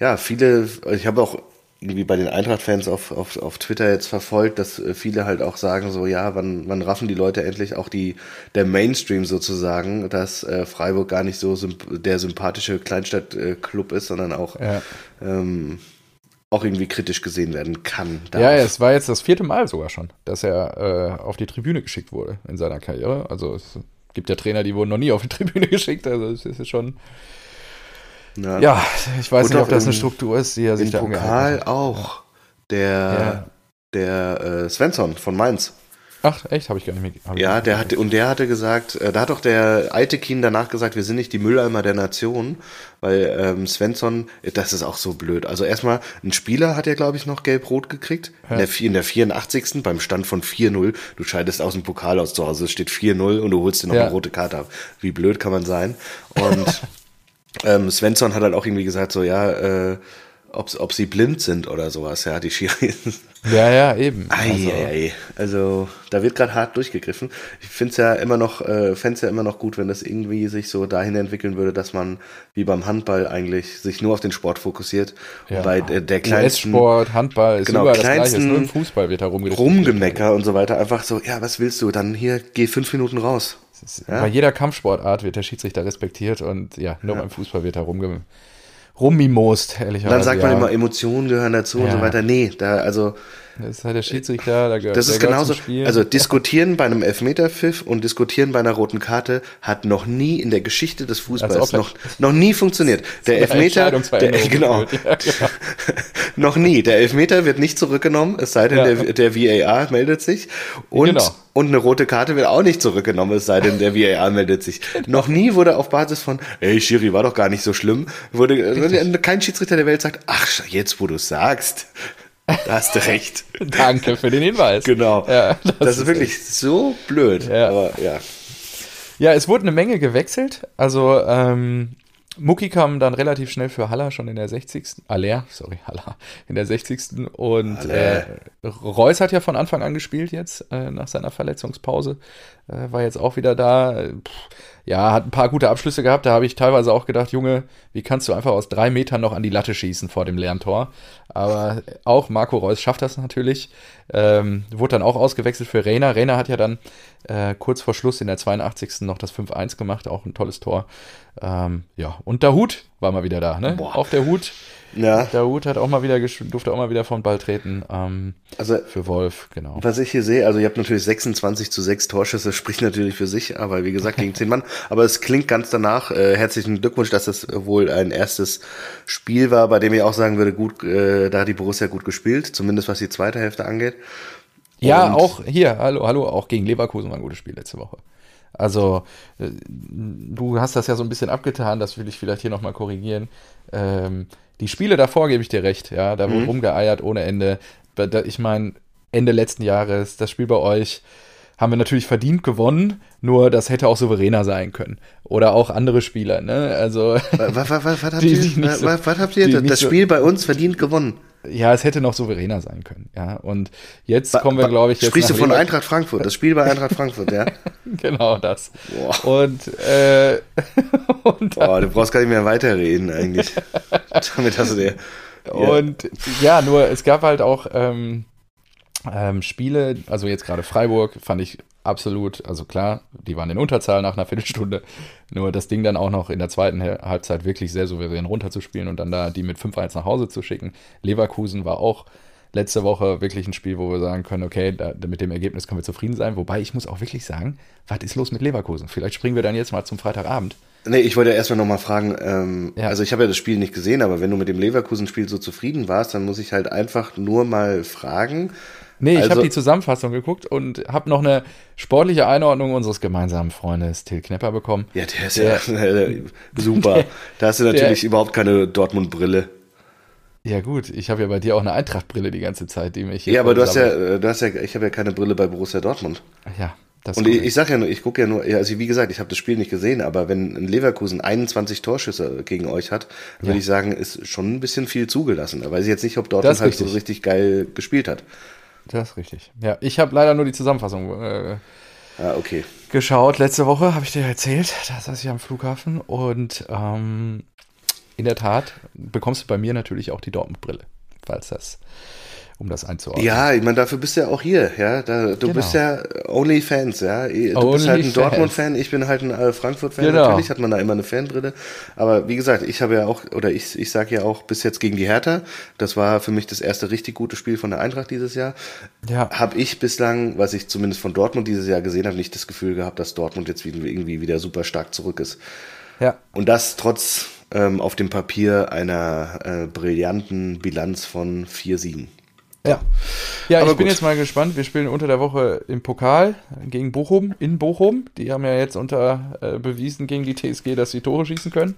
ja, viele, ich habe auch irgendwie bei den Eintracht-Fans auf, auf, auf Twitter jetzt verfolgt, dass viele halt auch sagen so, ja, wann, wann raffen die Leute endlich auch die, der Mainstream sozusagen, dass äh, Freiburg gar nicht so symp der sympathische Kleinstadtclub ist, sondern auch ja. ähm, auch irgendwie kritisch gesehen werden kann. Darf. Ja, es war jetzt das vierte Mal sogar schon, dass er äh, auf die Tribüne geschickt wurde in seiner Karriere. Also es gibt ja Trainer, die wurden noch nie auf die Tribüne [LAUGHS] geschickt. Also es ist schon. Ja, ja ich weiß nicht, ob das eine Struktur ist, die er sich da Pokal hat. auch. Der, ja. der äh, Svensson von Mainz Ach, echt? Habe ich gar nicht mehr. Ja, der hatte, und der hatte gesagt, äh, da hat doch der alte Kien danach gesagt, wir sind nicht die Mülleimer der Nation, weil ähm, Svensson, das ist auch so blöd. Also erstmal, ein Spieler hat ja, glaube ich, noch gelb-rot gekriegt. Ja. In, der, in der 84. beim Stand von 4-0. Du scheidest aus dem Pokal aus zu Hause, es steht 4-0 und du holst dir noch ja. eine rote Karte ab. Wie blöd kann man sein? Und [LAUGHS] ähm, Svensson hat halt auch irgendwie gesagt, so, ja, äh, ob, ob sie blind sind oder sowas, ja, die Schiris. [LAUGHS] Ja, ja, eben. Ei, also. Also da wird gerade hart durchgegriffen. Ich finde es ja immer noch, äh, fände ja immer noch gut, wenn das irgendwie sich so dahin entwickeln würde, dass man wie beim Handball eigentlich sich nur auf den Sport fokussiert. Ja. Und bei der, der kleinsten sport Handball ist genau, überall kleinsten das Gleiche. Nur im Fußball wird da Rumgemecker und so weiter. Einfach so, ja, was willst du? Dann hier, geh fünf Minuten raus. Ja? Bei jeder Kampfsportart wird der Schiedsrichter respektiert und ja, nur ja. beim Fußball wird da rumgemeckert rummimost, ehrlicherweise. Dann sagt man ja. immer, Emotionen gehören dazu ja. und so weiter. Nee, da, also. Das ist halt der Schiedsrichter, da gehört Das ist genauso. Also diskutieren bei einem Elfmeterpfiff und diskutieren bei einer roten Karte hat noch nie in der Geschichte des Fußballs noch, noch nie funktioniert. [LAUGHS] Der Elfmeter, der, [LAUGHS] genau, ja, genau. [LAUGHS] noch nie. Der Elfmeter wird nicht zurückgenommen, es sei denn, der, der VAR meldet sich. Und genau. Und eine rote Karte wird auch nicht zurückgenommen, es sei denn, der VAR meldet sich. Noch nie wurde auf Basis von, ey, Schiri, war doch gar nicht so schlimm, wurde kein Schiedsrichter der Welt sagt, ach, jetzt wo du sagst, da hast du recht. [LAUGHS] Danke für den Hinweis. Genau. Ja, das, das, ist, ist wirklich echt. so blöd. Ja. Aber ja. Ja, es wurde eine Menge gewechselt. Also ähm, Mucki kam dann relativ schnell für Haller schon in der 60. Aller, sorry, Haller, in der 60. Und äh, Reus hat ja von Anfang an gespielt jetzt, äh, nach seiner Verletzungspause. Äh, war jetzt auch wieder da. Pff, ja, hat ein paar gute Abschlüsse gehabt. Da habe ich teilweise auch gedacht, Junge, wie kannst du einfach aus drei Metern noch an die Latte schießen vor dem leeren Tor? Aber auch Marco Reus schafft das natürlich. Ähm, wurde dann auch ausgewechselt für Reina. Reina hat ja dann äh, kurz vor Schluss in der 82. noch das 5-1 gemacht, auch ein tolles Tor. Ähm, ja, und der Hut war mal wieder da, ne? Auf der Hut ja. Der Hut hat auch mal wieder durfte auch mal wieder vom Ball treten. Ähm, also für Wolf, genau. Was ich hier sehe, also ihr habt natürlich 26 zu 6 Torschüsse, [LAUGHS] spricht natürlich für sich, aber wie gesagt, gegen 10 Mann. Aber es klingt ganz danach. Äh, herzlichen Glückwunsch, dass das wohl ein erstes Spiel war, bei dem ich auch sagen würde, gut, äh, da hat die Borussia gut gespielt, zumindest was die zweite Hälfte angeht. Ja, Und auch hier, hallo, hallo, auch gegen Leverkusen war ein gutes Spiel letzte Woche. Also, äh, du hast das ja so ein bisschen abgetan, das will ich vielleicht hier nochmal korrigieren. Ähm, die Spiele davor gebe ich dir recht, ja, da wurde mhm. rumgeeiert ohne Ende. Ich meine, Ende letzten Jahres, das Spiel bei euch haben wir natürlich verdient gewonnen, nur das hätte auch souveräner sein können. Oder auch andere Spieler, ne? Also. Was, was, [LAUGHS] was, was habt ihr, so, was habt ihr das Spiel so, bei uns verdient gewonnen? ja, es hätte noch souveräner sein können. Ja, und jetzt ba, kommen wir, glaube ich, jetzt. Sprichst du von Lever Eintracht Frankfurt? Das Spiel bei Eintracht Frankfurt, ja? [LAUGHS] genau das. Boah. Und, äh, [LAUGHS] und Boah, du brauchst gar nicht mehr weiterreden eigentlich. Damit hast du dir. Und ja, nur es gab halt auch ähm, ähm, Spiele, also jetzt gerade Freiburg fand ich absolut, also klar, die waren in Unterzahl nach einer Viertelstunde. Nur das Ding dann auch noch in der zweiten Halbzeit wirklich sehr souverän runterzuspielen und dann da die mit 5-1 nach Hause zu schicken. Leverkusen war auch letzte Woche wirklich ein Spiel, wo wir sagen können, okay, da, mit dem Ergebnis können wir zufrieden sein. Wobei ich muss auch wirklich sagen, was ist los mit Leverkusen? Vielleicht springen wir dann jetzt mal zum Freitagabend. Nee, ich wollte ja erstmal nochmal fragen, ähm, ja. also ich habe ja das Spiel nicht gesehen, aber wenn du mit dem Leverkusen-Spiel so zufrieden warst, dann muss ich halt einfach nur mal fragen, Nee, ich also, habe die Zusammenfassung geguckt und habe noch eine sportliche Einordnung unseres gemeinsamen Freundes Till Knepper bekommen. Ja, der ist der, ja super. [LAUGHS] Der, da hast du natürlich der, überhaupt keine Dortmund-Brille. Ja gut, ich habe ja bei dir auch eine Eintracht-Brille die ganze Zeit, die mich. Ja, aber du hast ja, du hast ja, ich habe ja keine Brille bei Borussia Dortmund. Ja. Das und ich, ich sage ja nur, ich gucke ja nur, also wie gesagt, ich habe das Spiel nicht gesehen, aber wenn ein Leverkusen 21 Torschüsse gegen euch hat, würde ja. ich sagen, ist schon ein bisschen viel zugelassen. Da weiß ich jetzt nicht, ob Dortmund halt so richtig geil gespielt hat. Das ist richtig. Ja, ich habe leider nur die Zusammenfassung äh, ah, okay. geschaut. Letzte Woche habe ich dir erzählt, da saß ich am Flughafen und ähm, in der Tat bekommst du bei mir natürlich auch die Dortmund-Brille, falls das um das einzuordnen. Ja, ich meine, dafür bist du ja auch hier, ja. Da, du genau. bist ja Only Fans, ja. Du Only bist halt ein Dortmund-Fan, ich bin halt ein äh, Frankfurt-Fan. Genau. Natürlich hat man da immer eine Fanbrille. Aber wie gesagt, ich habe ja auch, oder ich, ich sage ja auch bis jetzt gegen die Hertha, das war für mich das erste richtig gute Spiel von der Eintracht dieses Jahr. Ja. Habe ich bislang, was ich zumindest von Dortmund dieses Jahr gesehen habe, nicht das Gefühl gehabt, dass Dortmund jetzt irgendwie wieder super stark zurück ist. Ja. Und das trotz ähm, auf dem Papier einer äh, brillanten Bilanz von vier Siegen. Ja. Ja, Aber ich bin jetzt mal gespannt. Wir spielen unter der Woche im Pokal gegen Bochum, in Bochum. Die haben ja jetzt unter äh, bewiesen gegen die TSG, dass sie Tore schießen können.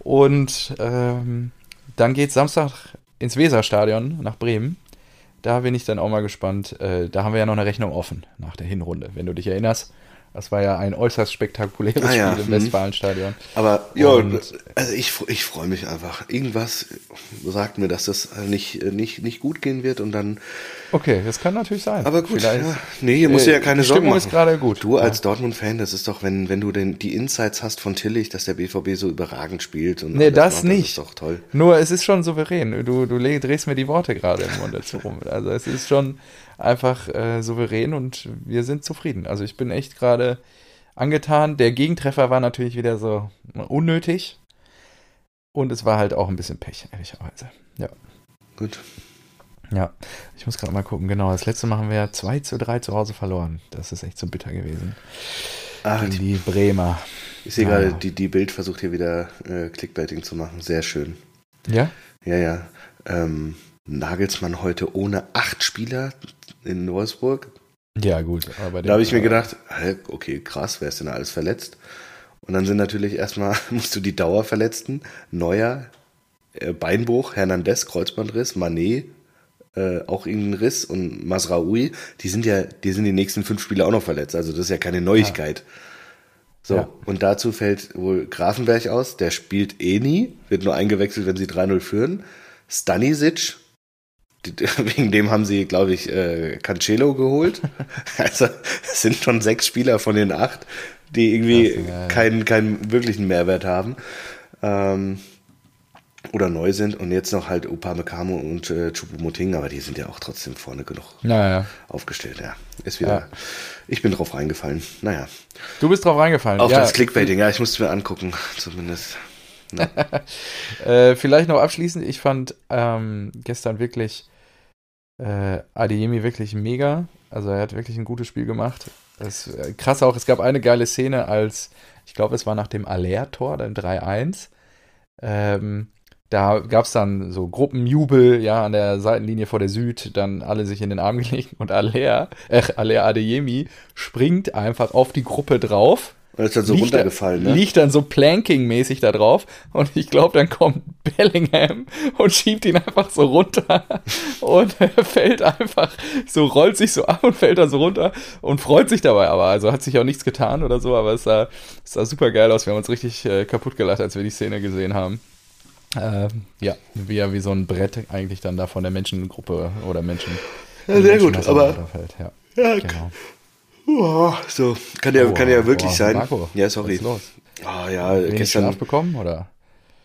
Und ähm, dann geht Samstag ins Weserstadion nach Bremen. Da bin ich dann auch mal gespannt. Äh, da haben wir ja noch eine Rechnung offen nach der Hinrunde, wenn du dich erinnerst. Das war ja ein äußerst spektakuläres ah, ja. Spiel im mhm. Westfalenstadion. Aber ja, also ich, ich freue mich einfach. Irgendwas sagt mir, dass das nicht, nicht, nicht gut gehen wird und dann. Okay, das kann natürlich sein. Aber gut, ja, nee, hier musst du ja keine die Sorgen machen. ist gerade gut. Du als ja. Dortmund-Fan, das ist doch, wenn, wenn du denn die Insights hast von Tillich, dass der BVB so überragend spielt. Und nee, das macht, nicht. Das ist doch toll. Nur es ist schon souverän. Du, du drehst mir die Worte gerade im Mund dazu rum. Also es ist schon einfach äh, souverän und wir sind zufrieden. Also ich bin echt gerade angetan. Der Gegentreffer war natürlich wieder so unnötig. Und es war halt auch ein bisschen Pech, ehrlicherweise. Ja. Gut. Ja, ich muss gerade mal gucken. Genau, das letzte machen wir 2 zu 3 zu Hause verloren. Das ist echt so bitter gewesen. Ach, die, die Bremer. Ich sehe ja. gerade, die, die Bild versucht hier wieder äh, Clickbaiting zu machen. Sehr schön. Ja? Ja, ja. Ähm, Nagelsmann heute ohne acht Spieler in Wolfsburg. Ja, gut. Aber da habe ich mir gedacht, okay, krass, wer ist denn alles verletzt? Und dann sind natürlich erstmal, [LAUGHS] musst du die Dauerverletzten, Neuer, äh, Beinbruch, Hernandez, Kreuzbandriss, Manet, äh, auch irgendein Riss und Masraoui, die sind ja, die sind die nächsten fünf Spiele auch noch verletzt. Also das ist ja keine Neuigkeit. Ja. So, ja. und dazu fällt wohl Grafenberg aus, der spielt eh nie, wird nur eingewechselt, wenn sie 3-0 führen. Stanisic, [LAUGHS] wegen dem haben sie, glaube ich, äh, Cancelo geholt. [LAUGHS] also es sind schon sechs Spieler von den acht, die irgendwie keinen, keinen wirklichen Mehrwert haben. Ähm, oder neu sind und jetzt noch halt Upamecano und äh, Chupomoting, aber die sind ja auch trotzdem vorne genug naja. aufgestellt. Ja, ist wieder. Ja. Ich bin drauf reingefallen. Naja. Du bist drauf reingefallen. Auf das Clickbaiting, ja, ich musste mir angucken, [LAUGHS] zumindest. äh, vielleicht noch abschließend, ich fand ähm, gestern wirklich äh, Adeyemi wirklich mega. Also er hat wirklich ein gutes Spiel gemacht. Das äh, krass auch, es gab eine geile Szene, als, ich glaube, es war nach dem Aller-Tor, dann 3-1. Ähm, da gab es dann so Gruppenjubel, ja, an der Seitenlinie vor der Süd, dann alle sich in den Arm gelegt und Aller, äh, Aller Adeyemi springt einfach auf die Gruppe drauf und ist dann so liegt runtergefallen, ne? Liegt dann so Planking-mäßig da drauf. Und ich glaube, dann kommt Bellingham und schiebt ihn einfach so runter. Und er fällt einfach, so rollt sich so ab und fällt dann so runter und freut sich dabei aber. Also hat sich auch nichts getan oder so, aber es sah, es sah super geil aus. Wir haben uns richtig äh, kaputt gelacht, als wir die Szene gesehen haben. Ähm, ja, wie, wie so ein Brett eigentlich dann da von der Menschengruppe oder Menschen. Ja, sehr gut, aber. Ja, ja genau. Oh, so, kann ja, oh, kann ja wirklich oh, sein. Marco, ja, sorry. Was ist los? Oh, ja, Wenig gestern. Schlaf bekommen, oder?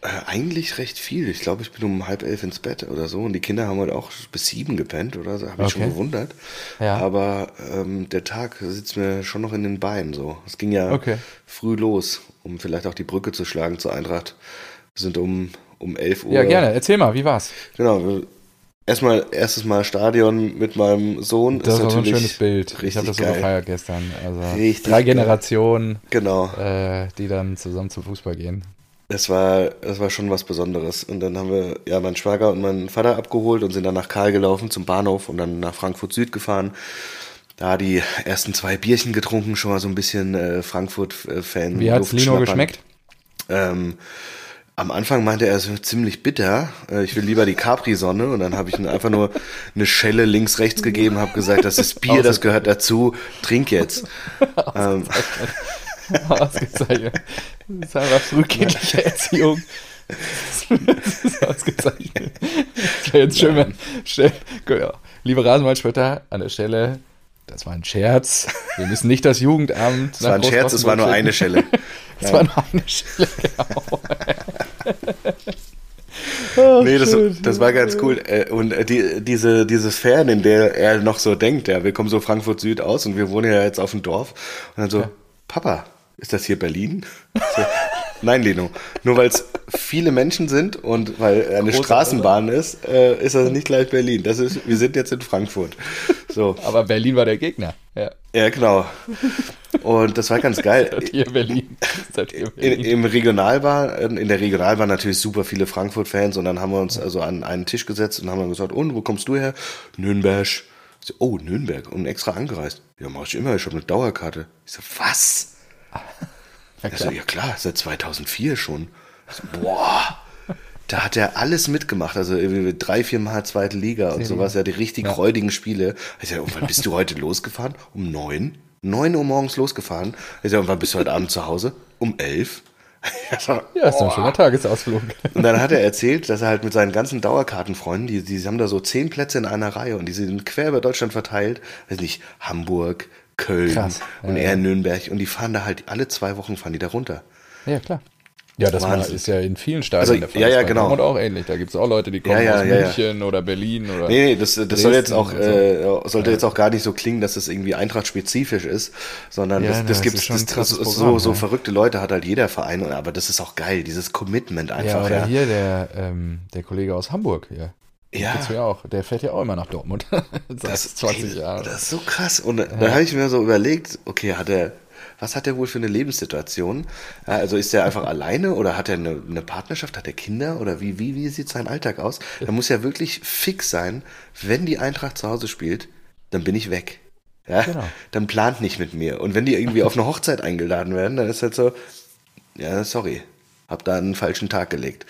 Äh, eigentlich recht viel. Ich glaube, ich bin um halb elf ins Bett oder so. Und die Kinder haben heute auch bis sieben gepennt oder so. Habe ich okay. schon gewundert. Ja. Aber ähm, der Tag sitzt mir schon noch in den Beinen so. Es ging ja okay. früh los, um vielleicht auch die Brücke zu schlagen zur Eintracht. Wir sind um, um 11 Uhr. Ja, gerne. Erzähl mal, wie war's? Genau. Erstmal, erstes Mal Stadion mit meinem Sohn. Das ist war ein schönes Bild. Ich habe das so gefeiert gestern. Also richtig drei Generationen, genau. Äh, die dann zusammen zum Fußball gehen. Es war, es war schon was Besonderes. Und dann haben wir ja meinen Schwager und meinen Vater abgeholt und sind dann nach Karl gelaufen zum Bahnhof und dann nach Frankfurt Süd gefahren. Da die ersten zwei Bierchen getrunken, schon mal so ein bisschen äh, Frankfurt-Fan. Wie hat's Lino geschmeckt? Ähm, am Anfang meinte er, es ist ziemlich bitter. Äh, ich will lieber die Capri-Sonne. Und dann habe ich ihm einfach nur eine Schelle links, rechts gegeben, habe gesagt, das ist Bier, das gehört dazu. Trink jetzt. [LAUGHS] ähm, Ausgezeichnet. Das ist einfach frühkindliche Erziehung. Das ist ausgezeichnet. Das wäre jetzt schön, wenn. Stell, ja, liebe Rasenwaldspötter, an der Stelle, das war ein Scherz. Wir müssen nicht das Jugendamt. Das war ein Scherz, es war nur eine Schelle. [LAUGHS] Es war nur eine Schelle, genau. [LAUGHS] Nee, das, das, war ganz cool. Äh, und äh, die, diese, dieses Fern, in der er noch so denkt, ja, wir kommen so Frankfurt Süd aus und wir wohnen ja jetzt auf dem Dorf. Und dann so, ja. Papa, ist das hier Berlin? So, [LAUGHS] nein, Lino. Nur weil es viele Menschen sind und weil eine Große Straßenbahn ist, äh, ist das nicht gleich Berlin. Das ist, wir sind jetzt in Frankfurt. So. Aber Berlin war der Gegner. Ja, ja genau. Und das war ganz geil. Das hier Berlin? Das hier Berlin? In, Im Regionalbahn, in der Regionalbahn natürlich super viele Frankfurt-Fans und dann haben wir uns also an einen Tisch gesetzt und haben dann gesagt, und wo kommst du her? Nürnberg. So, oh, Nürnberg und extra angereist. Ja, mach ich immer, ich habe eine Dauerkarte. Ich so, was? Ja klar. So, ja klar, seit 2004 schon. Boah, da hat er alles mitgemacht. Also drei, vier Mal zweite Liga und sowas. Ja, die richtig ja. räudigen Spiele. Ich sag, wann bist du [LAUGHS] heute losgefahren? Um neun? Neun Uhr morgens losgefahren. Ich sag, wann bist du heute Abend zu Hause? Um elf. [LAUGHS] ja, ist doch ein schöner Tagesausflug. [LAUGHS] Und dann hat er erzählt, dass er halt mit seinen ganzen Dauerkartenfreunden, die, die haben da so zehn Plätze in einer Reihe und die sind quer über Deutschland verteilt. Weiß nicht, Hamburg, Köln Krass. und ja, er in Nürnberg. Und die fahren da halt alle zwei Wochen fahren die da runter. Ja, klar. Ja, das war, ist ja in vielen Stadien also, der Fall. Ja, ja, genau. Und auch ähnlich. Da gibt es auch Leute, die kommen ja, ja, aus ja, München oder Berlin oder. Nee, nee, das, das soll jetzt auch, so. äh, sollte jetzt auch gar nicht so klingen, dass es irgendwie Eintracht-spezifisch ist, sondern das, das, gibt das, das so, so verrückte Leute hat halt jeder Verein, aber das ist auch geil, dieses Commitment einfach. Ja, oder hier der, ähm, der Kollege aus Hamburg hier. Ja. ja auch. Der fährt ja auch immer nach Dortmund. [LAUGHS] Das, 20 Jahren. Das ist so krass. Und ja. da habe ich mir so überlegt, okay, hat er, was hat er wohl für eine Lebenssituation? Also ist er einfach [LAUGHS] alleine oder hat er eine, eine, Partnerschaft, hat er Kinder oder wie, wie, wie sieht sein Alltag aus? Da muss ja wirklich fix sein, wenn die Eintracht zu Hause spielt, dann bin ich weg. Ja, genau. dann plant nicht mit mir. Und wenn die irgendwie auf eine Hochzeit eingeladen werden, dann ist halt so, ja, sorry, hab da einen falschen Tag gelegt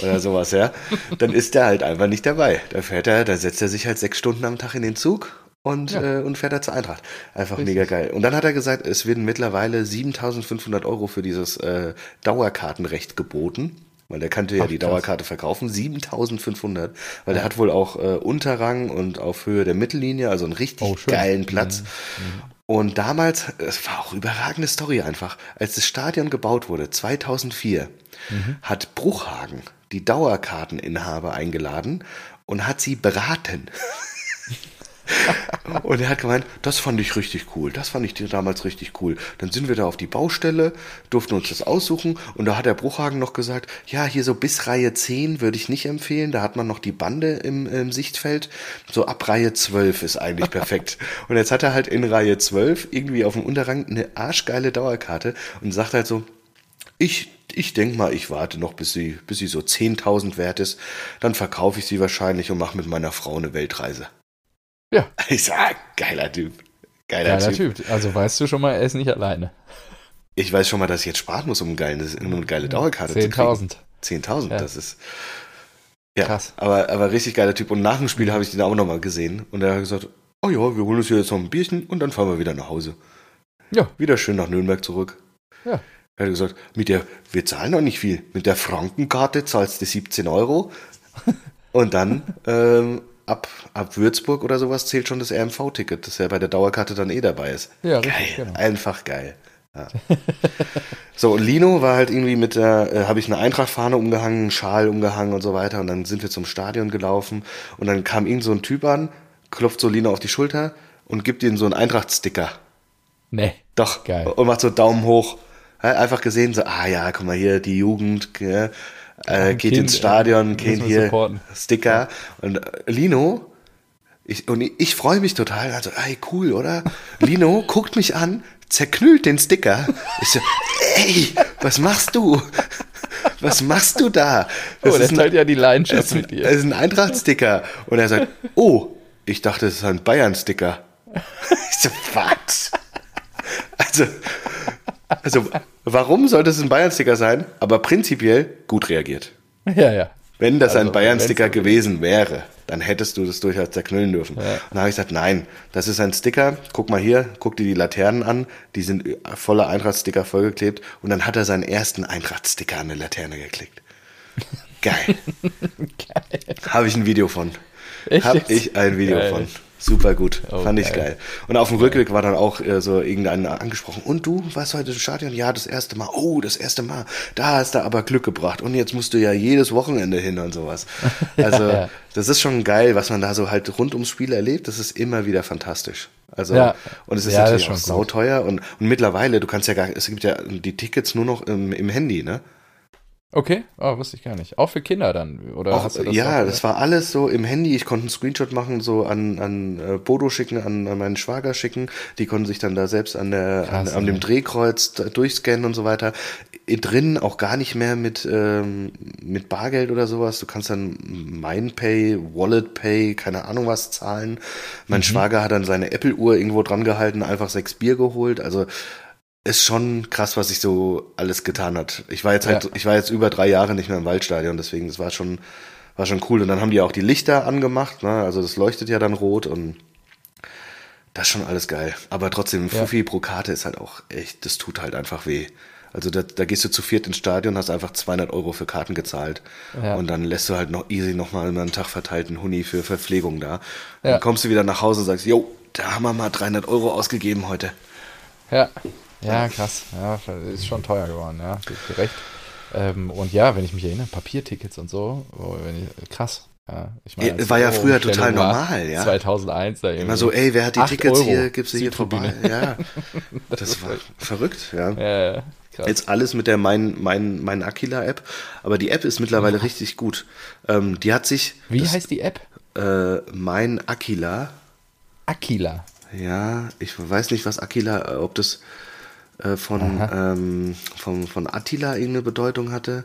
oder sowas, ja, dann ist der halt einfach nicht dabei. Da fährt er, da setzt er sich halt sechs Stunden am Tag in den Zug und, ja. äh, und fährt er zur Eintracht. Einfach Richtig. mega geil. Und dann hat er gesagt, es werden mittlerweile 7500 Euro für dieses äh, Dauerkartenrecht geboten. Weil der kannte ja Ach, die Dauerkarte verkaufen. 7500. Weil ja. der hat wohl auch äh, Unterrang und auf Höhe der Mittellinie, also einen richtig oh, geilen Platz. Mhm. Und damals, es war auch überragende Story einfach, als das Stadion gebaut wurde, 2004, mhm. hat Bruchhagen die Dauerkarteninhaber eingeladen und hat sie beraten. [LAUGHS] [LAUGHS] und er hat gemeint, das fand ich richtig cool, das fand ich damals richtig cool. Dann sind wir da auf die Baustelle, durften uns das aussuchen und da hat der Bruchhagen noch gesagt, ja, hier so bis Reihe 10 würde ich nicht empfehlen, da hat man noch die Bande im, im Sichtfeld. So ab Reihe 12 ist eigentlich perfekt. [LAUGHS] und jetzt hat er halt in Reihe 12 irgendwie auf dem Unterrang eine arschgeile Dauerkarte und sagt halt so, ich, ich denke mal, ich warte noch, bis sie, bis sie so 10.000 wert ist. Dann verkaufe ich sie wahrscheinlich und mache mit meiner Frau eine Weltreise. Ja. [LAUGHS] Ich sag, geiler Typ. Geiler, geiler typ. typ. Also weißt du schon mal, er ist nicht alleine. [LAUGHS] Ich weiß schon mal, dass ich jetzt sparen muss, um, ein geiles, um eine geile Dauerkarte 10 zu kriegen. 10.000. 10.000, ja. das ist. Ja, Krass. Aber, aber richtig geiler Typ. Und nach dem Spiel habe ich den auch nochmal gesehen. Und er hat gesagt, oh ja, wir holen uns hier jetzt noch ein Bierchen und dann fahren wir wieder nach Hause. Ja. Wieder schön nach Nürnberg zurück. Ja. Er hat gesagt, mit der, wir zahlen doch nicht viel. Mit der Frankenkarte zahlst du 17 Euro. [LAUGHS] Und dann ähm, ab, ab Würzburg oder sowas zählt schon das RMV-Ticket, das ja bei der Dauerkarte dann eh dabei ist. Ja, geil, richtig, genau. einfach geil. Ja. [LAUGHS] so, und Lino war halt irgendwie mit der, äh, habe ich eine Eintrachtfahne umgehangen, einen Schal umgehangen und so weiter. Und dann sind wir zum Stadion gelaufen und dann kam irgend so ein Typ an, klopft so Lino auf die Schulter und gibt ihm so einen Eintracht-Sticker. Nee. Doch. Geil. Und macht so Daumen hoch. Einfach gesehen, so, ah ja, guck mal hier, die Jugend, ja, äh, geht kind, ins Stadion, kennt hier supporten. Sticker. Und äh, Lino, ich, und ich, freue mich total, also, ey, cool, oder? Lino [LAUGHS] guckt mich an, zerknüllt den Sticker. Ich so, ey, was machst du? Was machst du da? Das oh, ist halt ja die Leidenschaft mit dir. Das ist ein Eintracht-Sticker. Und er sagt, oh, ich dachte, das ist ein Bayern-Sticker. [LAUGHS] Ich so, was? Also, also, warum sollte es ein Bayern-Sticker sein? Aber prinzipiell gut reagiert. Ja, ja. Wenn das also, ein Bayern-Sticker gewesen wäre, dann hättest du das durchaus zerknüllen dürfen. Ja. Und dann habe ich gesagt, nein, das ist ein Sticker. Guck mal hier, guck dir die Laternen an. Die sind voller Eintracht-Sticker vollgeklebt. Und dann hat er seinen ersten Eintracht-Sticker an eine Laterne geklickt. Geil. [LAUGHS] Geil. Habe ich ein Video von. Habe ich ein Video Geil. von. Super gut, oh, fand ich geil. geil. Und auf dem Rückweg war dann auch äh, so irgendeiner angesprochen. Und du, warst heute im Stadion? Ja, das erste Mal. Oh, das erste Mal. Da hast du aber Glück gebracht. Und jetzt musst du ja jedes Wochenende hin und sowas. [LAUGHS] Also, ja, ja. das ist schon geil, was man da so halt rund ums Spiel erlebt. Das ist immer wieder fantastisch. Also, ja. und es ist natürlich auch sauteuer. Und, und mittlerweile, du kannst ja gar, es gibt ja die Tickets nur noch im, im Handy, ne? Okay, oh, wusste ich gar nicht. Auch für Kinder dann, oder? Auch, das ja, das war alles so im Handy. Ich konnte einen Screenshot machen, so an, an äh, Bodo schicken, an, an meinen Schwager schicken. Die konnten sich dann da selbst an der Krass, an, an dem Drehkreuz durchscannen und so weiter. Drin auch gar nicht mehr mit ähm, mit Bargeld oder sowas. Du kannst dann MindPay, WalletPay, keine Ahnung was zahlen. Mein mhm. Schwager hat dann seine Apple-Uhr irgendwo dran gehalten, einfach sechs Bier geholt. Also ist schon krass, was sich so alles getan hat. Ich war jetzt halt, ja. ich war jetzt über drei Jahre nicht mehr im Waldstadion, deswegen das war schon, war schon cool. Und dann haben die auch die Lichter angemacht, ne? also das leuchtet ja dann rot und das ist schon alles geil. Aber trotzdem, ja. Fuffi pro Karte ist halt auch echt, das tut halt einfach weh. Also da, da gehst du zu viert ins Stadion, hast einfach 200 Euro für Karten gezahlt ja. und dann lässt du halt noch easy nochmal einen Tag verteilten Huni für Verpflegung da. Ja. Dann kommst du wieder nach Hause und sagst, jo, da haben wir mal 300 Euro ausgegeben heute. Ja, ja, krass. Ja, ist schon teuer geworden, ja. Gerecht. Ähm, und ja, wenn ich mich erinnere, Papiertickets und so, oh, ich, krass. Ja, ich meine, war ja früher total normal, ja. 2001 da irgendwie. Immer so, ey, wer hat die Tickets Euro hier, gibst du hier vorbei. Ja, das, [LAUGHS] das war verrückt, ja. ja krass. Jetzt alles mit der Mein, mein, mein Aquila-App, aber die App ist mittlerweile oh. richtig gut. Ähm, die hat sich... Wie das, heißt die App? Äh, mein Aquila. Aquila. Ja, ich weiß nicht, was Aquila, ob das äh, von, ähm, von, von Attila irgendeine Bedeutung hatte.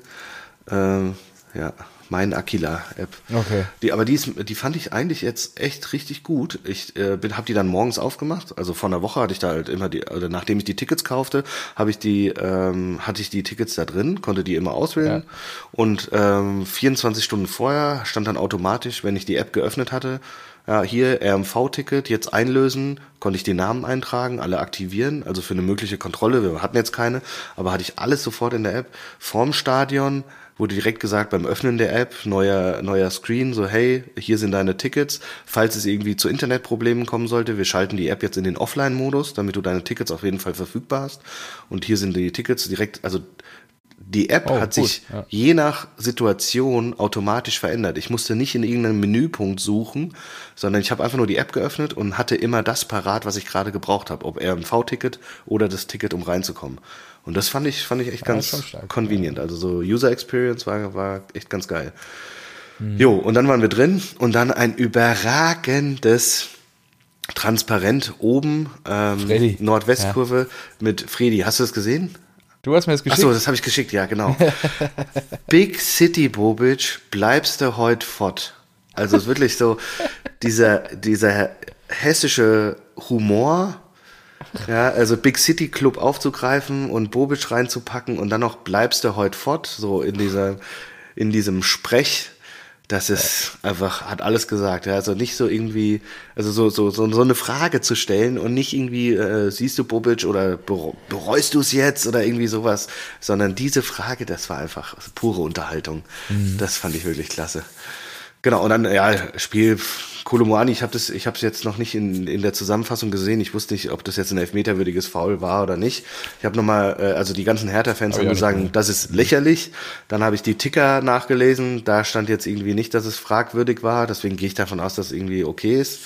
Ähm, ja, mein Aquila-App. Okay. Die, aber die, ist, die fand ich eigentlich jetzt echt richtig gut. Ich äh, habe die dann morgens aufgemacht. Also vor einer Woche hatte ich da halt immer die, also nachdem ich die Tickets kaufte, habe ich die, ähm, hatte ich die Tickets da drin, konnte die immer auswählen. Ja. Und ähm, 24 Stunden vorher stand dann automatisch, wenn ich die App geöffnet hatte, ja, hier RMV-Ticket, jetzt einlösen, konnte ich den Namen eintragen, alle aktivieren, also für eine mögliche Kontrolle, wir hatten jetzt keine, aber hatte ich alles sofort in der App. Vorm Stadion wurde direkt gesagt beim Öffnen der App, neuer, neuer Screen, so hey, hier sind deine Tickets, falls es irgendwie zu Internetproblemen kommen sollte, wir schalten die App jetzt in den Offline-Modus, damit du deine Tickets auf jeden Fall verfügbar hast. Und hier sind die Tickets direkt, also die App oh, hat gut, sich ja. je nach Situation automatisch verändert. Ich musste nicht in irgendeinem Menüpunkt suchen, sondern ich habe einfach nur die App geöffnet und hatte immer das parat, was ich gerade gebraucht habe, ob RMV-Ticket oder das Ticket, um reinzukommen. Und das fand ich, fand ich echt ganz stark, convenient. Ja. Also so User Experience war, war echt ganz geil. Mhm. Jo, und dann waren wir drin und dann ein überragendes Transparent oben, ähm, Nordwestkurve ja. mit Freddy. Hast du das gesehen? Du hast mir das geschickt. Achso, das habe ich geschickt, ja, genau. [LAUGHS] Big City Bobic, bleibst du heute fort. Also wirklich so [LAUGHS] dieser, dieser hessische Humor, ja, also Big City Club aufzugreifen und Bobic reinzupacken und dann noch bleibst du heute fort, so in dieser, in diesem Sprech, Das ist ja. einfach, hat alles gesagt. Ja. Also nicht so irgendwie, also so, so, so, so eine Frage zu stellen und nicht irgendwie, äh, siehst du Bobic oder bereust du es jetzt oder irgendwie sowas, sondern diese Frage, das war einfach pure Unterhaltung. Mhm. Das fand ich wirklich klasse. Genau, und dann, ja, Spiel Kolomoani, ich habe das, ich habe es jetzt noch nicht in, in der Zusammenfassung gesehen. Ich wusste nicht, ob das jetzt ein elfmeterwürdiges Foul war oder nicht. Ich habe nochmal, äh, also die ganzen Hertha-Fans haben gesagt, das ist lächerlich. Dann habe ich die Ticker nachgelesen. Da stand jetzt irgendwie nicht, dass es fragwürdig war. Deswegen gehe ich davon aus, dass es irgendwie okay ist.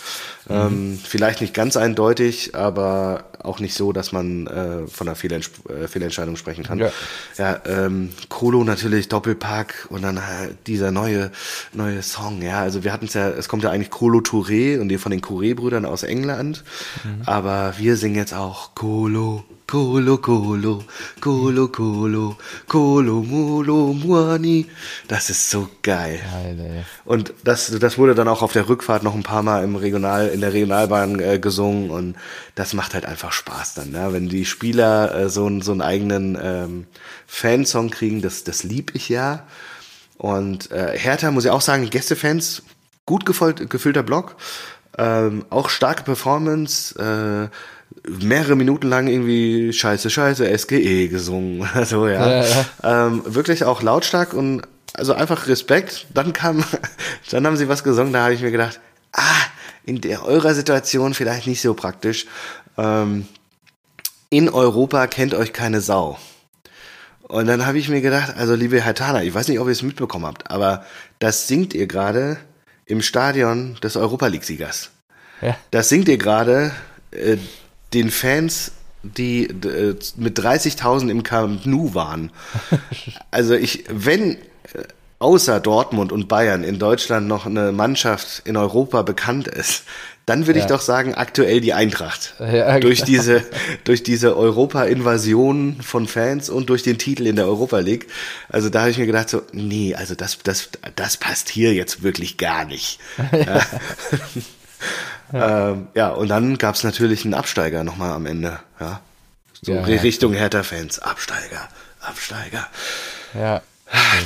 Mhm. Ähm, vielleicht nicht ganz eindeutig, aber auch nicht so, dass man äh, von einer Fehlents äh, Fehlentscheidung sprechen kann. Ja, ja ähm, Kolo natürlich, Doppelpack und dann halt dieser neue, neue Song. Ja, also wir hatten es ja, es kommt ja eigentlich Kolo Colo Touré und die von den Touré-Brüdern aus England. Mhm. Aber wir singen jetzt auch Colo, Colo, Colo, Colo, Colo, Colo, Molo, Muani. Das ist so geil. geil und das, das wurde dann auch auf der Rückfahrt noch ein paar Mal im Regional, in der Regionalbahn äh, gesungen und das macht halt einfach Spaß dann, ne? wenn die Spieler äh, so, so einen eigenen ähm, Fansong kriegen, das, das lieb ich ja. Und äh, Hertha, muss ich auch sagen, Gästefans gut gefüllter Block, ähm, auch starke Performance, äh, mehrere Minuten lang irgendwie Scheiße, Scheiße, SGE gesungen. [LAUGHS] Also ja, ja, ja. Ähm, wirklich auch lautstark und also einfach Respekt. Dann kam, [LAUGHS] dann haben sie was gesungen, da habe ich mir gedacht, ah, in der eurer Situation vielleicht nicht so praktisch. Ähm, in Europa kennt euch keine Sau. Und dann habe ich mir gedacht, also liebe Herr Thaler, ich weiß nicht, ob ihr es mitbekommen habt, aber das singt ihr gerade im Stadion des Europa League-Siegers. Ja. Das singt ihr gerade äh, den Fans, die äh, mit 30.000 im Camp Nou waren. [LAUGHS] also ich, wenn äh, außer Dortmund und Bayern in Deutschland noch eine Mannschaft in Europa bekannt ist, dann würde ja. ich doch sagen, aktuell die Eintracht. Ja, durch genau. diese, durch diese Europa-Invasion von Fans und durch den Titel in der Europa League. Also da habe ich mir gedacht, so, nee, also das, das, das passt hier jetzt wirklich gar nicht. [LAUGHS] Ja, ähm, ja und dann gab es natürlich einen Absteiger nochmal am Ende. Ja. So Richtung Hertha-Fans. Absteiger, Absteiger. Ja.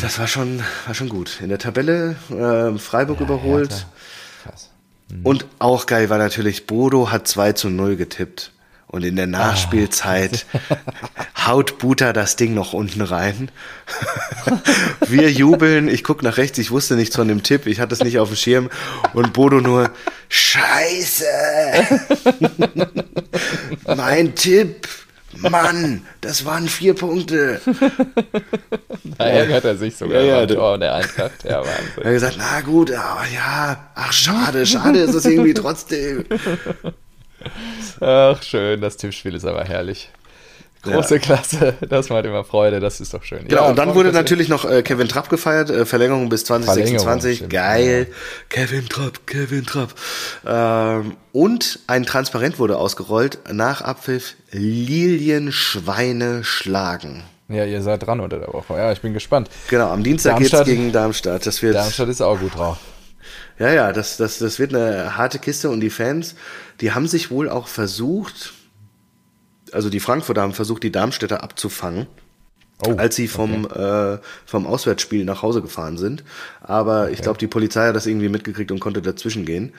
Das war schon, war schon gut. In der Tabelle äh, Freiburg überholt. Mhm. Und auch geil war natürlich, Bodo hat 2 zu 0 getippt. Und in der Nachspielzeit ah. [LAUGHS] haut Buta das Ding noch unten rein. [LAUGHS] Wir jubeln, ich gucke nach rechts, ich wusste nichts von dem Tipp, ich hatte es nicht auf dem Schirm. Und Bodo nur, Scheiße! [LAUGHS] mein Tipp! Mann, das waren vier Punkte. [LAUGHS] da ärgert er sich sogar ja, ja, Tor der Eintracht. Ja, Wahnsinn. Er hat gesagt, na gut, aber ja, ach schade, schade ist es irgendwie trotzdem. [LAUGHS] Ach schön, das Tippspiel ist aber herrlich. Große ja. Klasse, das macht immer Freude, das ist doch schön. Genau, ja, und dann wurde natürlich noch äh, Kevin Trapp gefeiert, äh, Verlängerung bis 2026, Verlängerung, Geil, ja. Kevin Trapp, Kevin Trapp. Ähm, und ein Transparent wurde ausgerollt, nach Abpfiff Lilien Schweine schlagen. Ja, ihr seid dran unter der Woche. Ja, ich bin gespannt. Genau, am Dienstag geht es gegen Darmstadt. Das wird, Darmstadt ist auch gut drauf. Ja, ja, das, das, das wird eine harte Kiste und die Fans, die haben sich wohl auch versucht, also die Frankfurter haben versucht, die Darmstädter abzufangen. Oh, als sie vom, okay. äh, vom Auswärtsspiel nach Hause gefahren sind. Aber okay. ich glaube, die Polizei hat das irgendwie mitgekriegt und konnte dazwischen gehen.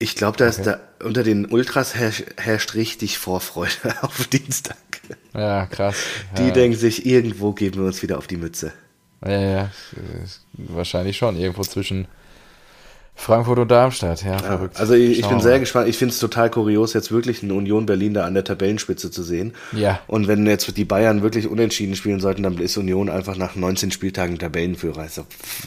Ich glaube, da okay. ist da unter den Ultras herrscht, herrscht richtig Vorfreude [LAUGHS] auf Dienstag. Ja, krass. Die ja. denken sich, irgendwo geben wir uns wieder auf die Mütze. Ja, ja, wahrscheinlich schon. Irgendwo zwischen Frankfurt und Darmstadt, ja, verrückt. Also ich, ich bin sehr gespannt. Ich finde es total kurios, jetzt wirklich eine Union Berlin da an der Tabellenspitze zu sehen. Ja. Und wenn jetzt die Bayern wirklich unentschieden spielen sollten, dann ist Union einfach nach 19 Spieltagen Tabellenführer. Also,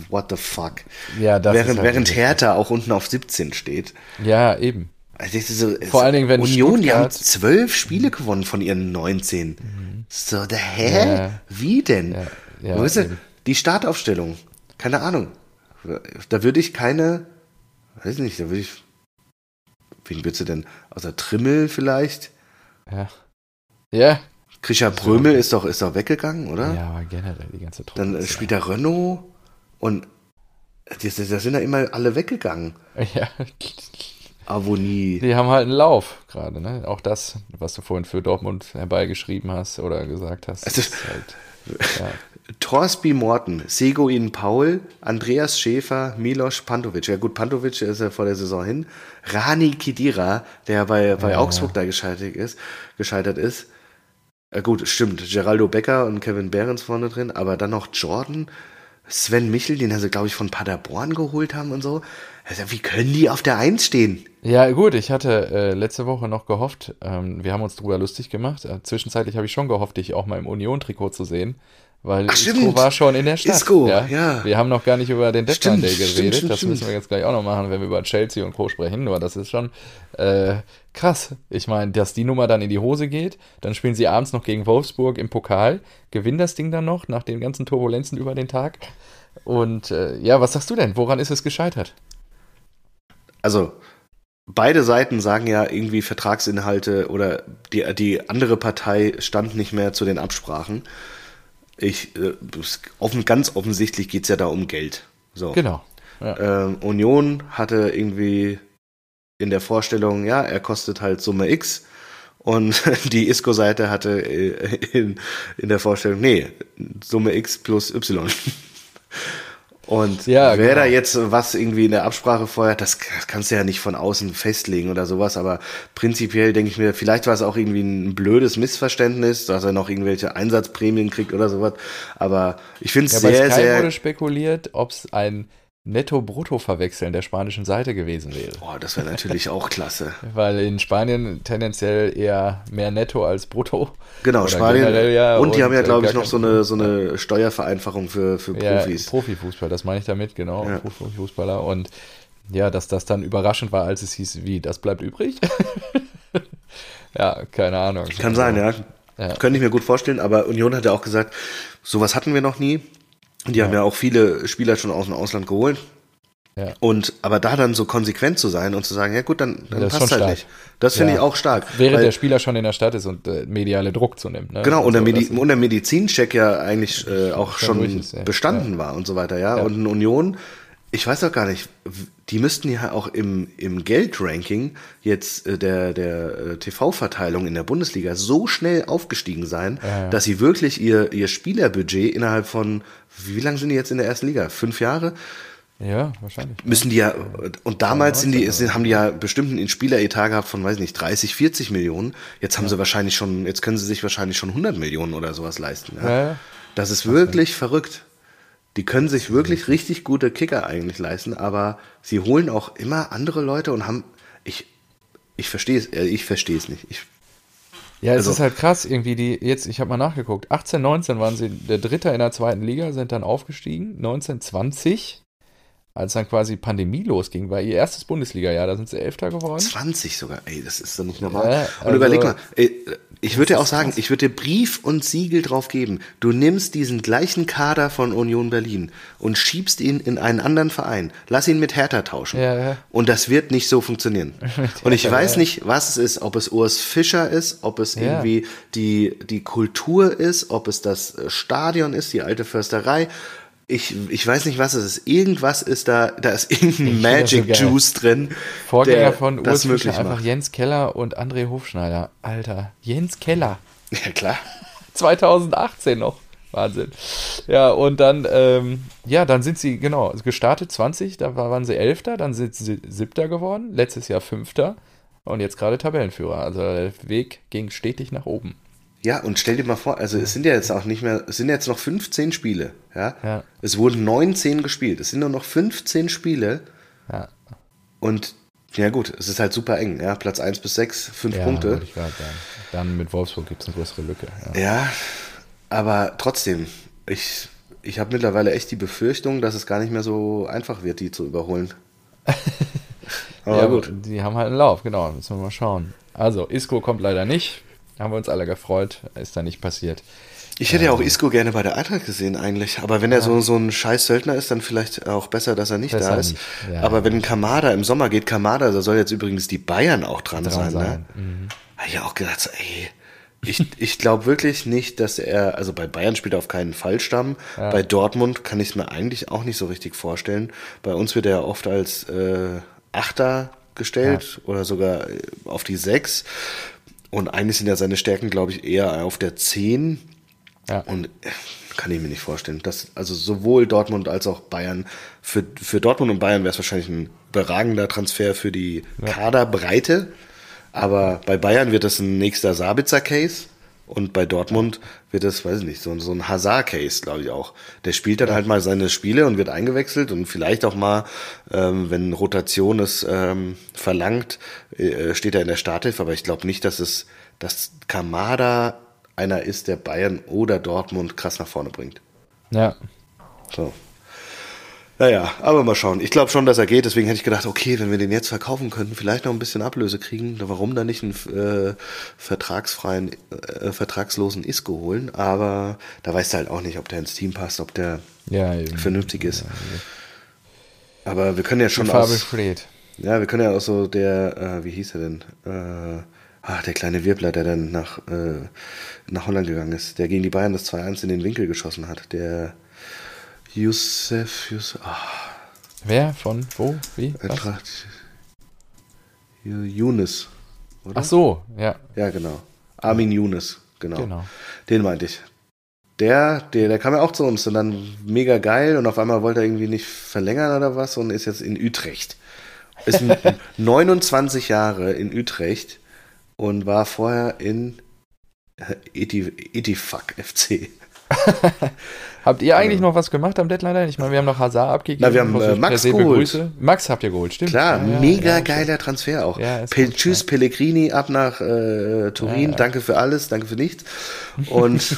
what the fuck? Ja, das während, ist halt während Hertha auch unten auf 17 steht. Ja, eben. Also so, Vor allen Dingen, wenn Union, die haben zwölf Spiele gewonnen von ihren 19. Mhm. So, der hä? Ja. Wie denn? Ja, ja, weißt du, die Startaufstellung, keine Ahnung. Da würde ich keine weiß nicht, da würde ich. Wen würdest du denn? Außer Trimmel vielleicht? Ja. Ja. Krischer Brömel ist doch, ist doch weggegangen, oder? Ja, aber generell die ganze Truppe. Dann äh, spielt der Renault und da sind ja immer alle weggegangen. [LAUGHS] Ja. Avonie. Die haben halt einen Lauf gerade, ne? Auch das, was du vorhin für Dortmund herbeigeschrieben hast oder gesagt hast. Also, halt Ja. Torsby Morten, Seguin Paul, Andreas Schäfer, Milos Pantovic. Ja gut, Pantovic ist ja vor der Saison hin. Rani Kidira, der bei, bei ja, Augsburg ja. da gescheitert ist. Gescheitert ist. Ja, gut, stimmt. Geraldo Becker und Kevin Behrens vorne drin, aber dann noch Jordan, Sven Michel, den sie, glaube ich, von Paderborn geholt haben und so. Also, wie können die auf der Eins stehen? Ja, gut, ich hatte äh, letzte Woche noch gehofft, ähm, wir haben uns drüber lustig gemacht. Äh, zwischenzeitlich habe ich schon gehofft, dich auch mal im Union-Trikot zu sehen. Weil Ach, Isco war schon in der Stadt. Isco, ja? ja. Wir haben noch gar nicht über den Deadline Day geredet. Stimmt, stimmt, das müssen wir jetzt gleich auch noch machen, wenn wir über Chelsea und Co. sprechen. Nur das ist schon äh, krass. Ich meine, dass die Nummer dann in die Hose geht, dann spielen sie abends noch gegen Wolfsburg im Pokal, gewinnen das Ding dann noch nach den ganzen Turbulenzen über den Tag. Und äh, ja, was sagst du denn? Woran ist es gescheitert? Also, beide Seiten sagen ja irgendwie Vertragsinhalte oder die, die andere Partei stand nicht mehr zu den Absprachen. Ich, äh, offen, ganz offensichtlich geht es ja da um Geld. So. Genau. Ja. Ähm, Union hatte irgendwie in der Vorstellung, ja, er kostet halt Summe X. Und [LAUGHS] die ISCO-Seite hatte äh, in, in der Vorstellung, nee, Summe X plus Y. [LAUGHS] Und ja, wer genau. da jetzt was irgendwie in der Absprache vorher, das, das kannst du ja nicht von außen festlegen oder sowas, aber prinzipiell denke ich mir, vielleicht war es auch irgendwie ein blödes Missverständnis, dass er noch irgendwelche Einsatzprämien kriegt oder sowas, aber ich finde es ja, sehr, bei Sky sehr... wurde spekuliert, ob es ein Netto-Brutto-Verwechseln der spanischen Seite gewesen wäre. Boah, das wäre natürlich auch klasse. [LAUGHS] Weil in Spanien tendenziell eher mehr Netto als Brutto. Genau, Spanien. Ja und die und haben ja, glaube ich, noch so eine, so eine Steuervereinfachung für, für Profis. Ja, Profifußball, das meine ich damit, genau. Ja. Profifußballer. Und ja, dass das dann überraschend war, als es hieß, wie, das bleibt übrig? [LAUGHS] ja, keine Ahnung. Kann sein, ja. ja. Könnte ich mir gut vorstellen, aber Union hat ja auch gesagt, sowas hatten wir noch nie. Die ja. haben ja auch viele Spieler schon aus dem Ausland geholt. Ja. Und aber da dann so konsequent zu sein und zu sagen, ja gut, dann, dann passt halt stark. nicht. Das finde ja. ich auch stark. Während weil, der Spieler schon in der Stadt ist und äh, mediale Druck zunimmt. Ne? Genau, und, der, Medi und der Medizincheck ja eigentlich äh, auch schon, schon ist, bestanden war und so weiter, ja. Und eine Union ich weiß auch gar nicht, die müssten ja auch im, im Geldranking jetzt äh, der, der äh, TV-Verteilung in der Bundesliga so schnell aufgestiegen sein, ja, ja. dass sie wirklich ihr, ihr Spielerbudget innerhalb von, wie lange sind die jetzt in der ersten Liga? Fünf Jahre? Ja, wahrscheinlich. Müssen die ja, und damals sind die, sind, haben die ja bestimmt einen Spieleretat gehabt von, weiß nicht, 30, 40 Millionen. Jetzt haben ja. sie wahrscheinlich schon, jetzt können sie sich wahrscheinlich schon 100 Millionen oder sowas leisten. Ja? Das ist wirklich verrückt. Die können sich wirklich richtig gute Kicker eigentlich leisten, aber sie holen auch immer andere Leute und haben, ich, ich verstehe es, äh, ich verstehe es nicht. Ich, ja, es also, ist halt krass, irgendwie die, jetzt, ich habe mal nachgeguckt, 18, 19 waren sie der Dritte in der zweiten Liga, sind dann aufgestiegen, 19, 20 als dann quasi Pandemie losging, war ihr erstes Bundesliga-Jahr, da sind sie Elfter geworden. 20 sogar, ey, das ist doch nicht normal. Ja, also, und überleg mal, ey, ich würde dir auch sagen, ich würde dir Brief und Siegel drauf geben. Du nimmst diesen gleichen Kader von Union Berlin und schiebst ihn in einen anderen Verein. Lass ihn mit Hertha tauschen. Ja, ja. Und das wird nicht so funktionieren. [LAUGHS] und ich weiß nicht, was es ist, ob es Urs Fischer ist, ob es irgendwie die, die Kultur ist, ob es das Stadion ist, die alte Försterei ich, ich weiß nicht, was es ist. Irgendwas ist da, da ist irgendein Magic so Juice drin. Vorgänger von Urs Fischer, einfach Jens Keller und André Hofschneider. Alter, Jens Keller. Ja, klar. [LAUGHS] 2018 noch. Wahnsinn. Ja, und dann, ähm, ja, dann sind sie, genau, gestartet 20, da waren sie Elfter, dann sind sie Siebter geworden, letztes Jahr Fünfter und jetzt gerade Tabellenführer. Also der Weg ging stetig nach oben. Ja, und stell dir mal vor, also es sind ja jetzt auch nicht mehr, es sind jetzt noch 15 Spiele, ja. ja. Es wurden 19 gespielt, es sind nur noch 15 Spiele. Ja. Und ja gut, es ist halt super eng, ja. Platz 1 bis 6, 5 ja, Punkte. Ich grad, ja. Dann mit Wolfsburg gibt es eine größere Lücke. Ja, ja aber trotzdem, ich, ich habe mittlerweile echt die Befürchtung, dass es gar nicht mehr so einfach wird, die zu überholen. [LAUGHS] aber ja, gut. Die haben halt einen Lauf, genau, müssen wir mal schauen. Also, Isco kommt leider nicht haben wir uns alle gefreut, ist da nicht passiert. Ich hätte ja auch ähm, Isco gerne bei der Eintracht gesehen eigentlich, aber wenn er so, so ein scheiß Söldner ist, dann vielleicht auch besser, dass er nicht besser da ist. Nicht. Ja, aber wenn Kamada im Sommer geht, Kamada, da soll jetzt übrigens die Bayern auch dran, dran sein. sein. Ne? Mhm. Habe ich ja auch gedacht, ey, ich, [LAUGHS] ich glaube wirklich nicht, dass er, also bei Bayern spielt er auf keinen Fall Stamm. Ja. Bei Dortmund kann ich es mir eigentlich auch nicht so richtig vorstellen. Bei uns wird er oft als äh, Achter gestellt ja. oder sogar auf die Sechs. Und eigentlich sind ja seine Stärken, glaube ich, eher auf der 10. Ja. Und äh, kann ich mir nicht vorstellen. Das, also sowohl Dortmund als auch Bayern. Für, für Dortmund und Bayern wäre es wahrscheinlich ein beragender Transfer für die ja. Kaderbreite. Aber bei Bayern wird das ein nächster Sabitzer-Case. Und bei Dortmund wird das, weiß ich nicht, so, so ein Hazard-Case, glaube ich auch. Der spielt dann halt mal seine Spiele und wird eingewechselt und vielleicht auch mal, ähm, wenn Rotation es ähm, verlangt, äh, steht er in der Starthilfe. Aber ich glaube nicht, dass es, dass Kamada einer ist, der Bayern oder Dortmund krass nach vorne bringt. Ja. So. Naja, aber mal schauen. Ich glaube schon, dass er geht. Deswegen hätte ich gedacht, okay, wenn wir den jetzt verkaufen könnten, vielleicht noch ein bisschen Ablöse kriegen. Warum dann nicht einen äh, vertragsfreien, äh, vertragslosen Isco holen? Aber da weißt du halt auch nicht, ob der ins Team passt, ob der ja, vernünftig ist. Ja, aber wir können ja schon aus... Besteht. Ja, wir können ja auch so der, äh, wie hieß er denn? Äh, ah, der kleine Wirbler, der dann nach, äh, nach Holland gegangen ist, der gegen die Bayern das 2-1 in den Winkel geschossen hat. Der Youssef, Youssef ah. Wer? Von? Wo? Wie? Eintracht. Younes. Oder? Ach so, ja. Ja, genau. Armin Younes, genau. genau. Den meinte ich. Der, der, der kam ja auch zu uns und dann mega geil und auf einmal wollte er irgendwie nicht verlängern oder was und ist jetzt in Utrecht. Ist 29 [LAUGHS] Jahre in Utrecht und war vorher in Etifak FC. [LAUGHS] habt ihr eigentlich noch was gemacht am Deadline? Ich meine, wir haben noch Hazard abgegeben. Na, wir haben äh, Max geholt. Max habt ihr geholt, stimmt. Klar, ja, mega ja, geiler Transfer auch. Ja, Tschüss, Pellegrini, ab nach äh, Turin. Danke für alles, danke für nichts. [LAUGHS] Und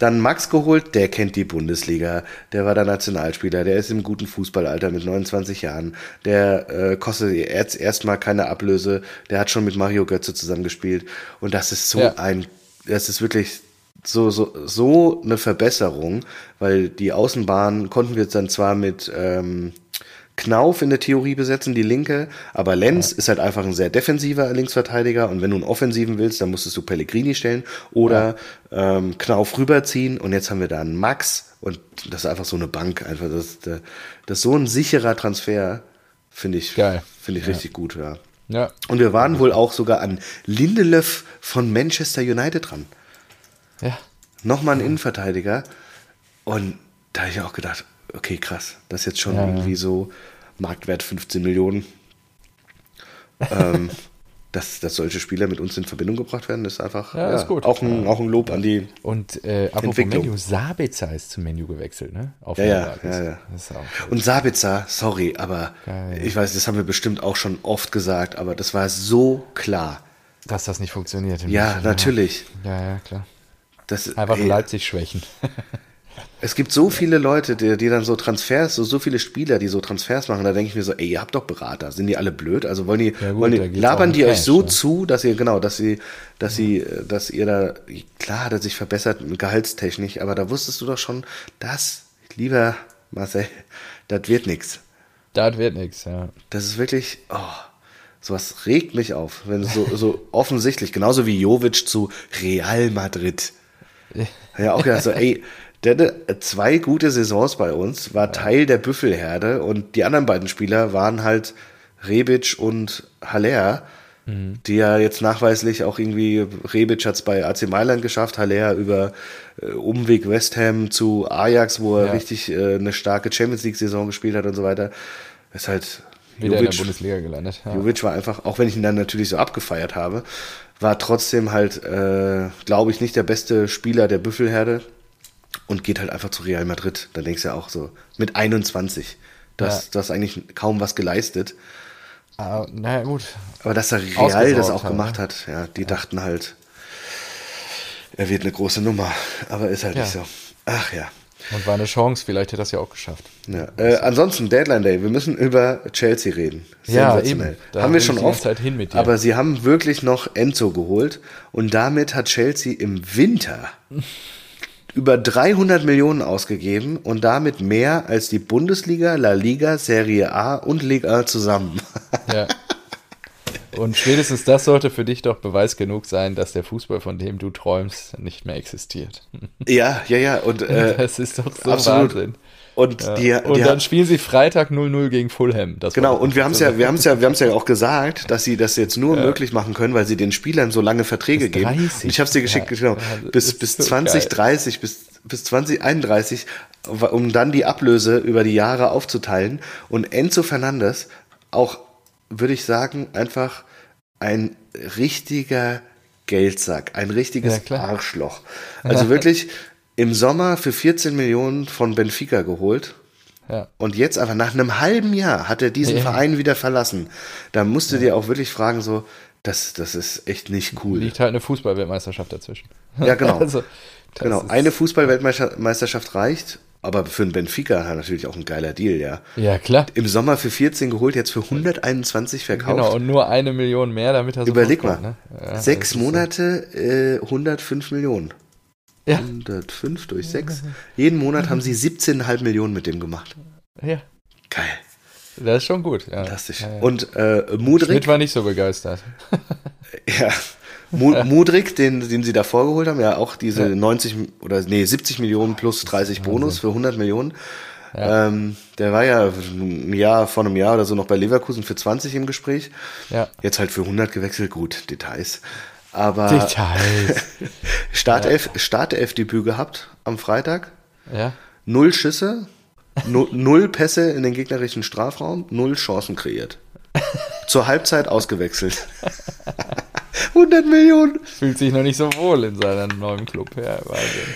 dann Max geholt, der kennt die Bundesliga, der war der Nationalspieler, der ist im guten Fußballalter mit 29 Jahren, der äh, kostet jetzt erstmal keine Ablöse, der hat schon mit Mario Götze zusammengespielt und das ist so ein, das ist wirklich so, so, so eine Verbesserung, weil die Außenbahn konnten wir jetzt dann zwar mit ähm, Knauf in der Theorie besetzen, die linke, aber Lenz ja. ist halt einfach ein sehr defensiver Linksverteidiger und wenn du einen Offensiven willst, dann musstest du Pellegrini stellen oder ja. ähm, Knauf rüberziehen und jetzt haben wir da einen Max und das ist einfach so eine Bank, einfach das, das ist so ein sicherer Transfer, finde ich, finde ich ja. richtig gut, ja. Ja. Und wir waren wohl auch sogar an Lindelöf von Manchester United dran. Ja. Nochmal ein Innenverteidiger. Und da habe ich auch gedacht, okay, krass, das ist jetzt schon ja, irgendwie so Marktwert 15 Millionen. ähm, [LAUGHS] dass, dass solche Spieler mit uns in Verbindung gebracht werden, ist einfach ja, ja, ist. Auch, ein, auch ein Lob an die Und äh, apropos. Menu, Sabitzer ist zum Menü gewechselt, ne? Auf ja, ja, ja, ja. Und Sabitzer, sorry, aber Geil. ich weiß, das haben wir bestimmt auch schon oft gesagt, aber das war so klar. Dass das nicht funktioniert. Ja, natürlich. Ja, ja, klar. Das, Einfach ey, Leipzig schwächen. [LAUGHS] Es gibt so viele Leute, die, die dann so Transfers, so, so viele Spieler, die so Transfers machen, da denke ich mir so, ey, ihr habt doch Berater, sind die alle blöd? Also wollen die, ja gut, wollen die labern die Cash, euch so ne? zu, dass ihr, genau, dass sie, dass sie, dass ihr da, klar hat er sich verbessert gehaltstechnisch, aber da wusstest du doch schon, das, lieber Marcel, [LAUGHS] das wird nichts. Das wird nichts, ja. Das ist wirklich, oh, sowas regt mich auf, wenn so, so [LAUGHS] offensichtlich, genauso wie Jovic zu Real Madrid. Ja, auch gedacht so, ey, der hatte zwei gute Saisons bei uns, war Teil der Büffelherde und die anderen beiden Spieler waren halt Rebic und Haller, mhm. die ja jetzt nachweislich auch irgendwie, Rebic hat es bei AC Mailand geschafft, Haller über äh, Umweg West Ham zu Ajax, wo er ja. richtig äh, eine starke Champions League-Saison gespielt hat und so weiter. Ist halt wieder Jovic, in der Bundesliga gelandet. Ja. Jovic war einfach, auch wenn ich ihn dann natürlich so abgefeiert habe, war trotzdem halt, äh, glaube ich, nicht der beste Spieler der Büffelherde und geht halt einfach zu Real Madrid. Da denkst du ja auch so, mit 21, das, ja. das eigentlich kaum was geleistet. Uh, naja, gut. Aber dass er Real das auch halt, gemacht ne? hat, ja, die ja. dachten halt, er wird eine große Nummer, aber ist halt ja. nicht so. Ach ja. Und war eine Chance, vielleicht hätte er das ja auch geschafft. Ja. Äh, ansonsten, Deadline Day, wir müssen über Chelsea reden. Ja, eben. Da haben wir schon oft. Aber sie haben wirklich noch Enzo geholt und damit hat Chelsea im Winter [LAUGHS] über 300 Millionen ausgegeben und damit mehr als die Bundesliga, La Liga, Serie A und Liga zusammen. Ja. [LAUGHS] Und spätestens das sollte für dich doch Beweis genug sein, dass der Fußball, von dem du träumst, nicht mehr existiert. [LAUGHS] Ja, ja, ja. Und, äh, [LAUGHS] das ist doch so absolut. Wahnsinn. Und, ja. die, und dann spielen sie Freitag 0-0 gegen Fulham. Das genau, und wir haben es ja, wir haben es ja, wir haben es ja auch gesagt, dass sie das jetzt nur ja. möglich machen können, weil sie den Spielern so lange Verträge bis geben. Und ich habe es dir geschickt, ja. genau, bis, bis 2030, bis bis 2031, um dann die Ablöse über die Jahre aufzuteilen. Und Enzo Fernandes, auch würde ich sagen, einfach ein richtiger Geldsack, ein richtiges ja, Arschloch. Also wirklich im Sommer für 14 Millionen von Benfica geholt. Ja. Und jetzt einfach nach einem halben Jahr hat er diesen ja. Verein wieder verlassen. Da musst du dir auch wirklich fragen, so, das, das ist echt nicht cool. Liegt halt eine Fußballweltmeisterschaft dazwischen. Ja, genau. [LAUGHS] also, genau. Eine Fußballweltmeisterschaft reicht, aber für einen Benfica natürlich auch ein geiler Deal, ja. Ja, klar. Im Sommer für 14 geholt, jetzt für 121 verkauft. Genau, und nur eine Million mehr, damit er so Überleg mal, ne? ja, sechs Monate, äh, 105 Millionen. Ja. 105 durch 6. Jeden Monat haben sie 17,5 Millionen mit dem gemacht. Ja. Geil. Das ist schon gut. Ja. Fantastisch. Ja, ja. Und äh, Mudrik. Schmidt war nicht so begeistert. ja. [LAUGHS] Mudrik, den, den sie da vorgeholt haben, ja auch diese ja. 90 oder nee, 70 Millionen plus 30 Bonus für 100 Millionen. Ja. Ähm, der war ja ein Jahr, vor einem Jahr oder so noch bei Leverkusen für 20 im Gespräch. Ja. Jetzt halt für 100 gewechselt. Gut, Details. Aber Details. [LAUGHS] Startelf, ja. Startelf-Debüt gehabt am Freitag. Ja. Null Schüsse, null, [LAUGHS] null Pässe in den gegnerischen Strafraum, null Chancen kreiert. [LAUGHS] Zur Halbzeit ausgewechselt. 100 Millionen. Fühlt sich noch nicht so wohl in seinem neuen Club. Ja, Wahnsinn.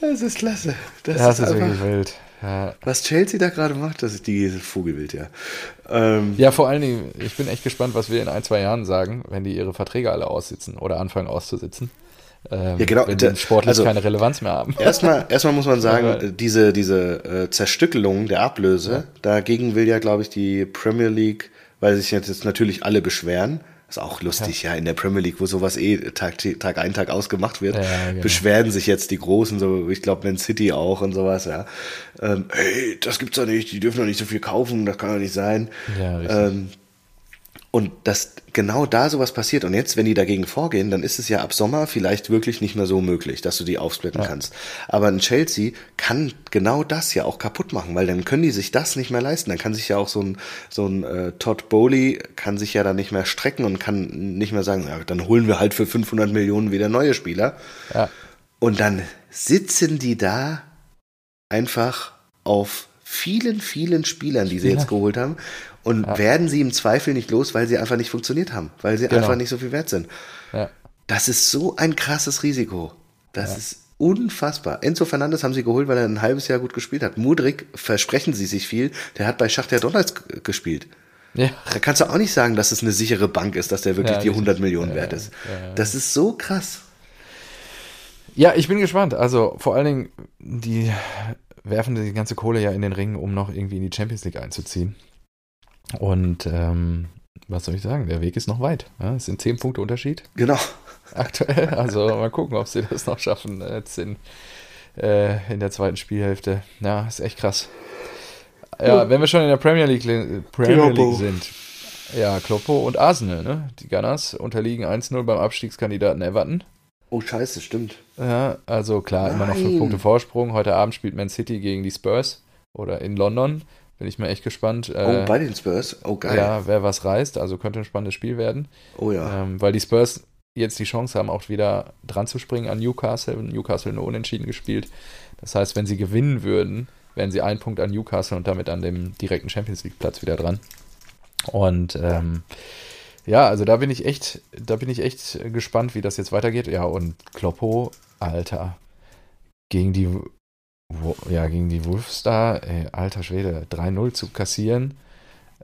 Das ist klasse. Das, das ist, ist wirklich wild. Ja. Was Chelsea da gerade macht, das ist die Vogelwild, ja. Ähm, ja, vor allen Dingen, ich bin echt gespannt, was wir in ein, zwei Jahren sagen, wenn die ihre Verträge alle aussitzen oder anfangen auszusitzen. Ähm, ja, genau. Wenn die sportlich also, keine Relevanz mehr haben. Erstmal, erstmal muss man sagen, [LAUGHS] diese, diese äh, Zerstückelung der Ablöse, ja. dagegen will ja, glaube ich, die Premier League, weil sich jetzt natürlich alle beschweren, ist auch lustig, ja. ja, in der Premier League, wo sowas eh Tag, Tag ein, Tag ausgemacht wird, ja, genau. beschweren sich jetzt die Großen, so ich glaube Man City auch und sowas, ja. Ähm, hey, das gibt's doch nicht, die dürfen doch nicht so viel kaufen, das kann doch nicht sein. Ja, ähm, und dass genau da sowas passiert. Und jetzt, wenn die dagegen vorgehen, dann ist es ja ab Sommer vielleicht wirklich nicht mehr so möglich, dass du die aufsplitten ja. kannst. Aber ein Chelsea kann genau das ja auch kaputt machen, weil dann können die sich das nicht mehr leisten. Dann kann sich ja auch so ein, so ein äh, Todd Bowley kann sich ja dann nicht mehr strecken und kann nicht mehr sagen, ja, dann holen wir halt für 500 Millionen wieder neue Spieler. Ja. Und dann sitzen die da einfach auf vielen, vielen Spielern, die sie jetzt geholt haben und ja. werden sie im Zweifel nicht los, weil sie einfach nicht funktioniert haben, weil sie genau. einfach nicht so viel wert sind. Ja. Das ist so ein krasses Risiko. Das ja. ist unfassbar. Enzo Fernandes haben sie geholt, weil er ein halbes Jahr gut gespielt hat. Mudrik versprechen sie sich viel. Der hat bei Schachter Donetsk gespielt. Ja. Da kannst du auch nicht sagen, dass es eine sichere Bank ist, dass der wirklich ja, die 100 Millionen wert ist. Das ist so krass. Ja, ich bin gespannt. Also vor allen Dingen, die werfen die ganze Kohle ja in den Ring, um noch irgendwie in die Champions League einzuziehen. Und ähm, was soll ich sagen? Der Weg ist noch weit. Ja? Es sind zehn Punkte Unterschied. Genau. Aktuell. Also mal gucken, ob sie das noch schaffen jetzt in, äh, in der zweiten Spielhälfte. Ja, ist echt krass. Ja, wenn wir schon in der Premier League, Premier League sind. Ja, Kloppo und Arsenal, ne? Die Gunners unterliegen 1-0 beim Abstiegskandidaten Everton. Oh, scheiße, stimmt. Ja, also klar, Nein. immer noch fünf Punkte Vorsprung. Heute Abend spielt Man City gegen die Spurs oder in London. Bin ich mir echt gespannt. Oh, bei den Spurs? Oh, geil. Ja, wer was reißt. Also könnte ein spannendes Spiel werden. Oh ja. Ähm, weil die Spurs jetzt die Chance haben, auch wieder dran zu springen an Newcastle. Newcastle nur unentschieden gespielt. Das heißt, wenn sie gewinnen würden, wären sie ein Punkt an Newcastle und damit an dem direkten Champions League Platz wieder dran. Und ähm, ja, also da bin ich echt, da bin ich echt gespannt, wie das jetzt weitergeht. Ja, und Kloppo, Alter, gegen die ja, gegen die Wolves da, ey, alter Schwede, 3-0 zu kassieren.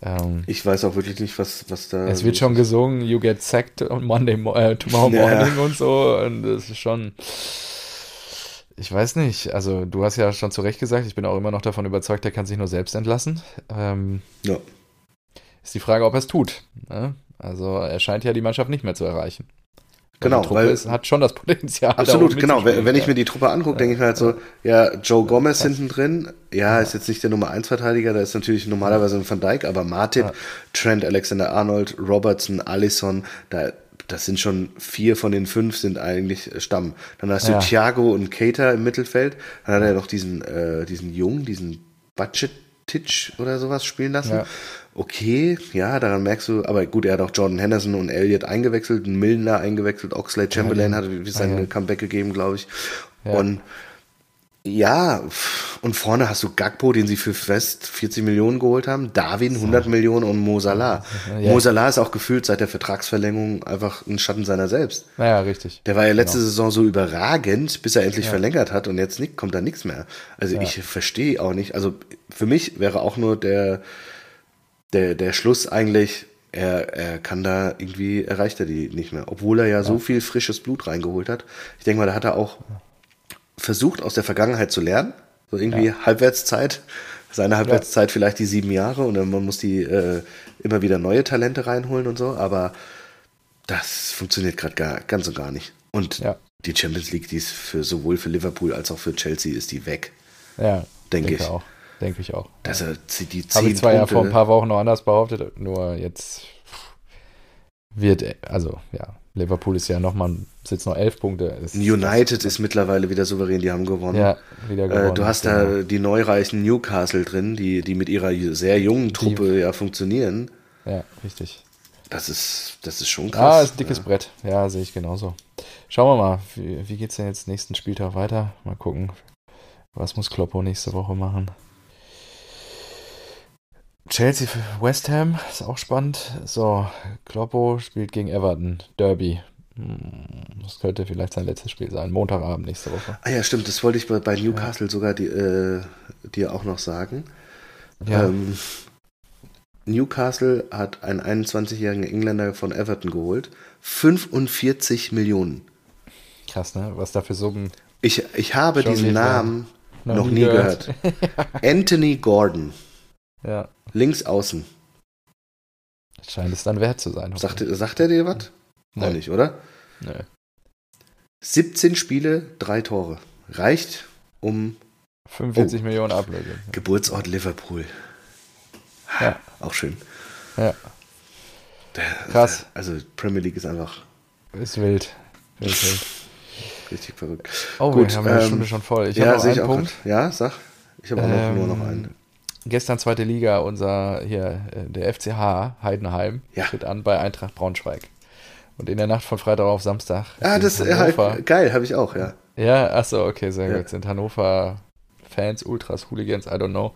Ähm, ich weiß auch wirklich nicht, was, was da. Es wird schon gesungen, you get sacked on Monday, äh, tomorrow morning und so. Und das ist schon. Ich weiß nicht. Also, du hast ja schon zu Recht gesagt, ich bin auch immer noch davon überzeugt, er kann sich nur selbst entlassen. Ähm, ja. Ist die Frage, ob er es tut. Ne? Also, er scheint ja die Mannschaft nicht mehr zu erreichen. Genau, weil es hat schon das [LAUGHS] Potenzial. Absolut, genau. Wenn, ich mir die Truppe angucke, denke ich mir halt so, ja, Joe Gomez hinten drin, ja, ist jetzt nicht der Nummer 1 Verteidiger, da ist natürlich normalerweise ein Van Dijk, aber Martin, ja. Trent, Alexander Arnold, Robertson, Allison, da, das sind schon vier von den fünf sind eigentlich Stamm. Dann hast du ja. Thiago und Keita im Mittelfeld, dann hat er noch diesen, äh, diesen Jungen, diesen Budget Titch oder sowas spielen lassen. Ja. Okay, ja, daran merkst du, aber gut, er hat auch Jordan Henderson und Elliott eingewechselt, Milner eingewechselt, Oxlade Chamberlain ja, hat sein ja. Comeback gegeben, glaube ich. Und Ja, und vorne hast du Gagpo, den sie für fest 40 Millionen geholt haben, Darwin 100 so. Millionen und Mo Salah. Ja. Mo Salah ist auch gefühlt seit der Vertragsverlängerung einfach ein Schatten seiner selbst. Naja, richtig. Der war ja letzte genau. Saison so überragend, bis er endlich ja. verlängert hat und jetzt nicht, kommt da nichts mehr. Also ja. ich verstehe auch nicht, also für mich wäre auch nur der, der, der Schluss eigentlich, er, er kann da irgendwie, erreicht er die nicht mehr. Obwohl er ja, so viel frisches Blut reingeholt hat. Ich denke mal, da hat er auch versucht, aus der Vergangenheit zu lernen. So irgendwie ja. Halbwertszeit. Seine Halbwertszeit ja. vielleicht die sieben Jahre und dann man muss die äh, immer wieder neue Talente reinholen und so. Aber das funktioniert gerade ganz und gar nicht. Und ja. die Champions League, die ist für sowohl für Liverpool als auch für Chelsea ist die weg. Ja, denke denk ich. Auch. Denke ich auch. Dass er die Habe ich zwar Punkte ja vor ein paar Wochen noch anders behauptet, nur jetzt wird, also ja, Liverpool ist ja nochmal, sitzt noch elf Punkte. Ist United ist mittlerweile wieder souverän, die haben gewonnen. Ja, wieder gewonnen. Äh, du hast genau. da die neureichen Newcastle drin, die, die mit ihrer sehr jungen Truppe die, ja funktionieren. Ja, richtig. Das ist, das ist schon krass. Ah, ist ein dickes ja. Brett. Ja, sehe ich genauso. Schauen wir mal, wie, wie geht es denn jetzt nächsten Spieltag weiter? Mal gucken. Was muss Kloppo nächste Woche machen? Chelsea West Ham ist auch spannend. So, Kloppo spielt gegen Everton. Derby. Hm, das könnte vielleicht sein letztes Spiel sein. Montagabend nächste Woche. Ah ja, stimmt. Das wollte ich bei, bei Newcastle ja. sogar die, äh, dir auch noch sagen. Ja. Ähm, Newcastle hat einen 21-jährigen Engländer von Everton geholt. 45 Millionen. Krass, ne? Was da für Summen. Ich, ich habe diesen Namen noch, noch nie gehört. gehört. Anthony Gordon. [LAUGHS] Ja. Links außen. Scheint es dann wert zu sein. Sagt, sagt er dir was? Auch nicht, oder? Nee. 17 Spiele, drei Tore. Reicht um 45 oh, Millionen Ablöse. Geburtsort Liverpool. Ja. Auch schön. Ja. Krass. Also Premier League ist einfach. Ist wild. wild, wild. Richtig verrückt. Oh, Gut, wir haben ähm, eine Stunde schon voll. Ich ja, habe noch einen Punkt. Grad. Ja, sag. Ich habe auch ähm, nur noch einen gestern zweite Liga, unser hier, äh, der FCH Heidenheim ja. tritt an bei Eintracht Braunschweig. Und in der Nacht von Freitag auf Samstag. Ah, das ist Hannover, geil, habe ich auch, ja. Ja, achso, okay, sehr ja. gut. Sind Hannover Fans, Ultras, Hooligans, I don't know,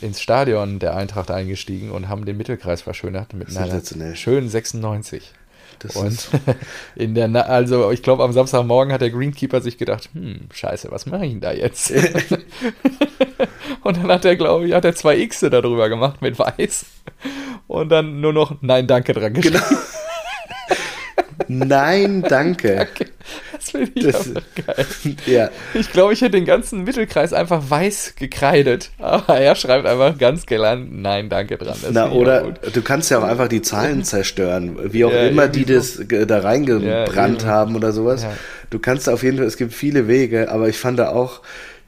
ins Stadion der Eintracht eingestiegen und haben den Mittelkreis verschönert mit einer schönen 96. Das und [LAUGHS] in der, Na also ich glaube, am Samstagmorgen hat der Greenkeeper sich gedacht, hm, scheiße, was mache ich denn da jetzt? [LAUGHS] und dann hat er, glaube ich, hat er zwei X darüber gemacht mit Weiß und dann nur noch Nein, danke dran geschrieben. Genau. Nein, danke. [LAUGHS] danke. Das finde ich das, geil. Ja. Ich glaube, ich hätte den ganzen Mittelkreis einfach weiß gekreidet. Aber er schreibt einfach ganz galant Nein, danke dran. Das Na, oder du kannst ja auch einfach die Zahlen zerstören. Wie auch ja, immer die das da reingebrannt ja, haben oder sowas. Du kannst auf jeden Fall, es gibt viele Wege, aber ich fand da auch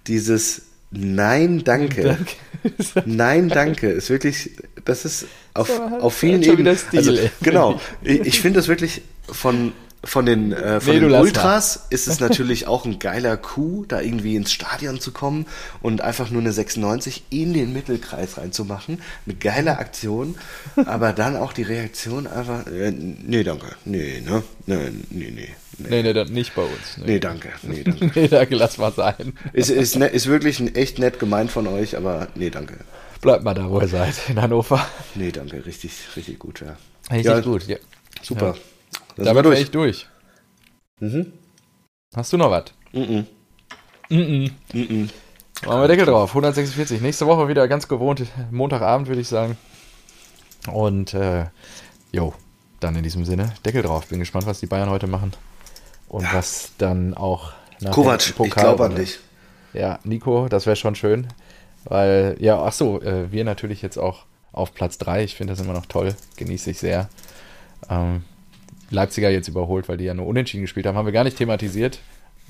dieses Nein, danke. danke. [LAUGHS] Nein, danke. Ist wirklich, das ist auf, so, auf vielen Ebenen. Also, genau. Ich, ich finde das wirklich von von den, äh, von nee, den Ultras ist es natürlich auch ein geiler Coup, da irgendwie ins Stadion zu kommen und einfach nur eine 96 in den Mittelkreis reinzumachen. Eine geile Aktion, aber dann auch die Reaktion einfach, äh, nee, danke, nee, ne, nee, nee, nee. Nee, nee, nee nicht bei uns. Nee, nee danke. Nee, danke. [LAUGHS] nee, danke, lass mal sein. Ist, ist, ne, ist wirklich ein, echt nett gemeint von euch, aber nee, danke. Bleibt mal da, wo ihr seid, in Hannover. Nee, danke, richtig, richtig gut, ja. Richtig ja, gut, ja. Super. Ja. Damit wäre ich durch. Mhm. Hast du noch was? Mhm. Mhm. Mhm. Machen wir Deckel drauf. 146. Nächste Woche wieder ganz gewohnt. Montagabend würde ich sagen. Und, äh, jo, dann in diesem Sinne Deckel drauf. Bin gespannt, was die Bayern heute machen. Und ja. was dann auch nach Kovac, ich glaube an dich. Ja, Nico, das wäre schon schön. Weil, ja, ach so, äh, wir natürlich jetzt auch auf Platz 3. Ich finde das immer noch toll. Genieße ich sehr. Ähm, Leipziger jetzt überholt, weil die ja nur unentschieden gespielt haben. Haben wir gar nicht thematisiert.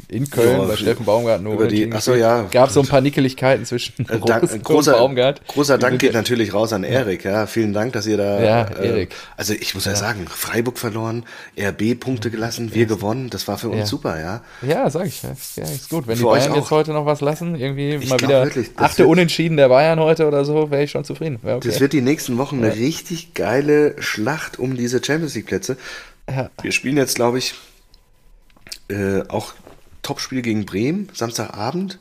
In Köln, ja, bei Steffen Baumgart nur über die, achso, ja. Gab so ein paar Nickeligkeiten zwischen äh, Dank, großer, und Baumgart. Großer Dank geht natürlich raus an Erik. Ja, vielen Dank, dass ihr da. Ja, äh, Erik. Also ich muss ja, sagen, Freiburg verloren, RB Punkte gelassen, wir gewonnen. Das war für uns super, ja. Ja, sag ich. Ja, ist gut. Wenn für die Bayern jetzt heute noch was lassen, irgendwie ich mal wieder wirklich, achte wird, Unentschieden der Bayern heute oder so, wäre ich schon zufrieden. Okay. Das wird die nächsten Wochen eine richtig geile Schlacht um diese Champions League Plätze. Wir spielen jetzt, glaube ich, äh, auch Topspiel gegen Bremen, Samstagabend.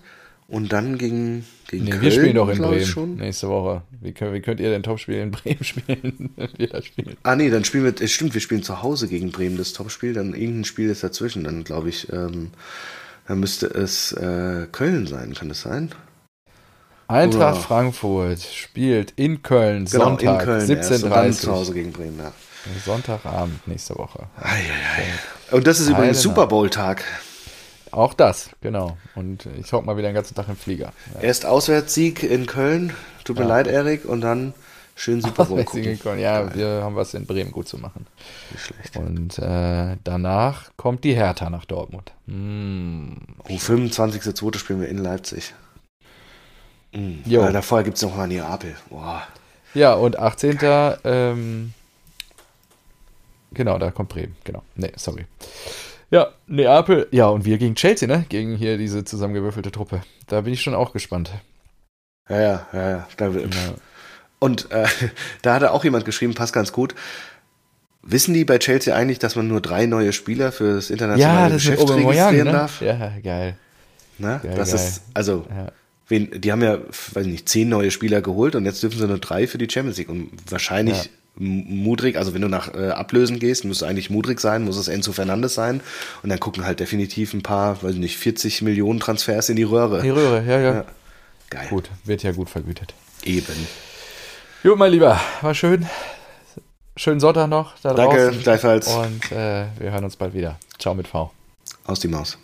Und dann gegen, gegen nee, Köln, wir spielen doch in Bremen schon. nächste Woche. Wie, könnt, wie könnt ihr denn Topspiel in Bremen [LAUGHS] spielen, wir spielen? Ah nee, dann spielen wir, es stimmt, wir spielen zu Hause gegen Bremen das Topspiel, dann irgendein Spiel ist dazwischen, dann glaube ich, ähm, dann müsste es äh, Köln sein, kann das sein? Eintracht Oder? Frankfurt spielt in Köln genau, Sonntag 17.30 zu Hause gegen Bremen, ja. Sonntagabend nächste Woche. Ei, ei, ei. Und das ist übrigens Super Bowl-Tag. Auch das, genau. Und ich hocke mal wieder den ganzen Tag im Flieger. Ja. Erst Auswärtssieg in Köln, tut mir ja. leid, Erik, und dann schön Super Bowl gucken. Ja, Geil. wir haben was in Bremen gut zu machen. Nicht schlecht. Und äh, danach kommt die Hertha nach Dortmund. Mm. Oh, 25.02. spielen wir in Leipzig. Mhm. Weil davor gibt es noch mal Neapel. Boah. Ja, und 18. Ähm, genau, da kommt Bremen. Genau. Nee, sorry. Ja, Neapel. Ja, und wir gegen Chelsea, ne? Gegen hier diese zusammengewürfelte Truppe. Da bin ich schon auch gespannt. Ja, ja, ja, ja. Da, ja. [LAUGHS] Und äh, [LAUGHS] da hat auch jemand geschrieben, passt ganz gut. Wissen die bei Chelsea eigentlich, dass man nur drei neue Spieler für das internationale ja, das Geschäft registrieren ne? darf? Ja, geil. Na, geil, das geil. ist, also, ja. wen, die haben ja, weiß nicht, zehn neue Spieler geholt und jetzt dürfen sie nur drei für die Champions League. Und wahrscheinlich. Mudrik, also wenn du nach äh, Ablösen gehst, muss eigentlich Mudrik sein, muss es Enzo Fernandes sein. Und dann gucken halt definitiv ein paar, weiß nicht, 40 Millionen Transfers in die Röhre. Die Röhre, ja, ja. ja. Geil. Gut, wird ja gut vergütet. Eben. Gut, mein Lieber, war schön. Schönen Sonntag noch. Da Danke, gleichfalls. Und äh, wir hören uns bald wieder. Ciao mit V. Aus die Maus.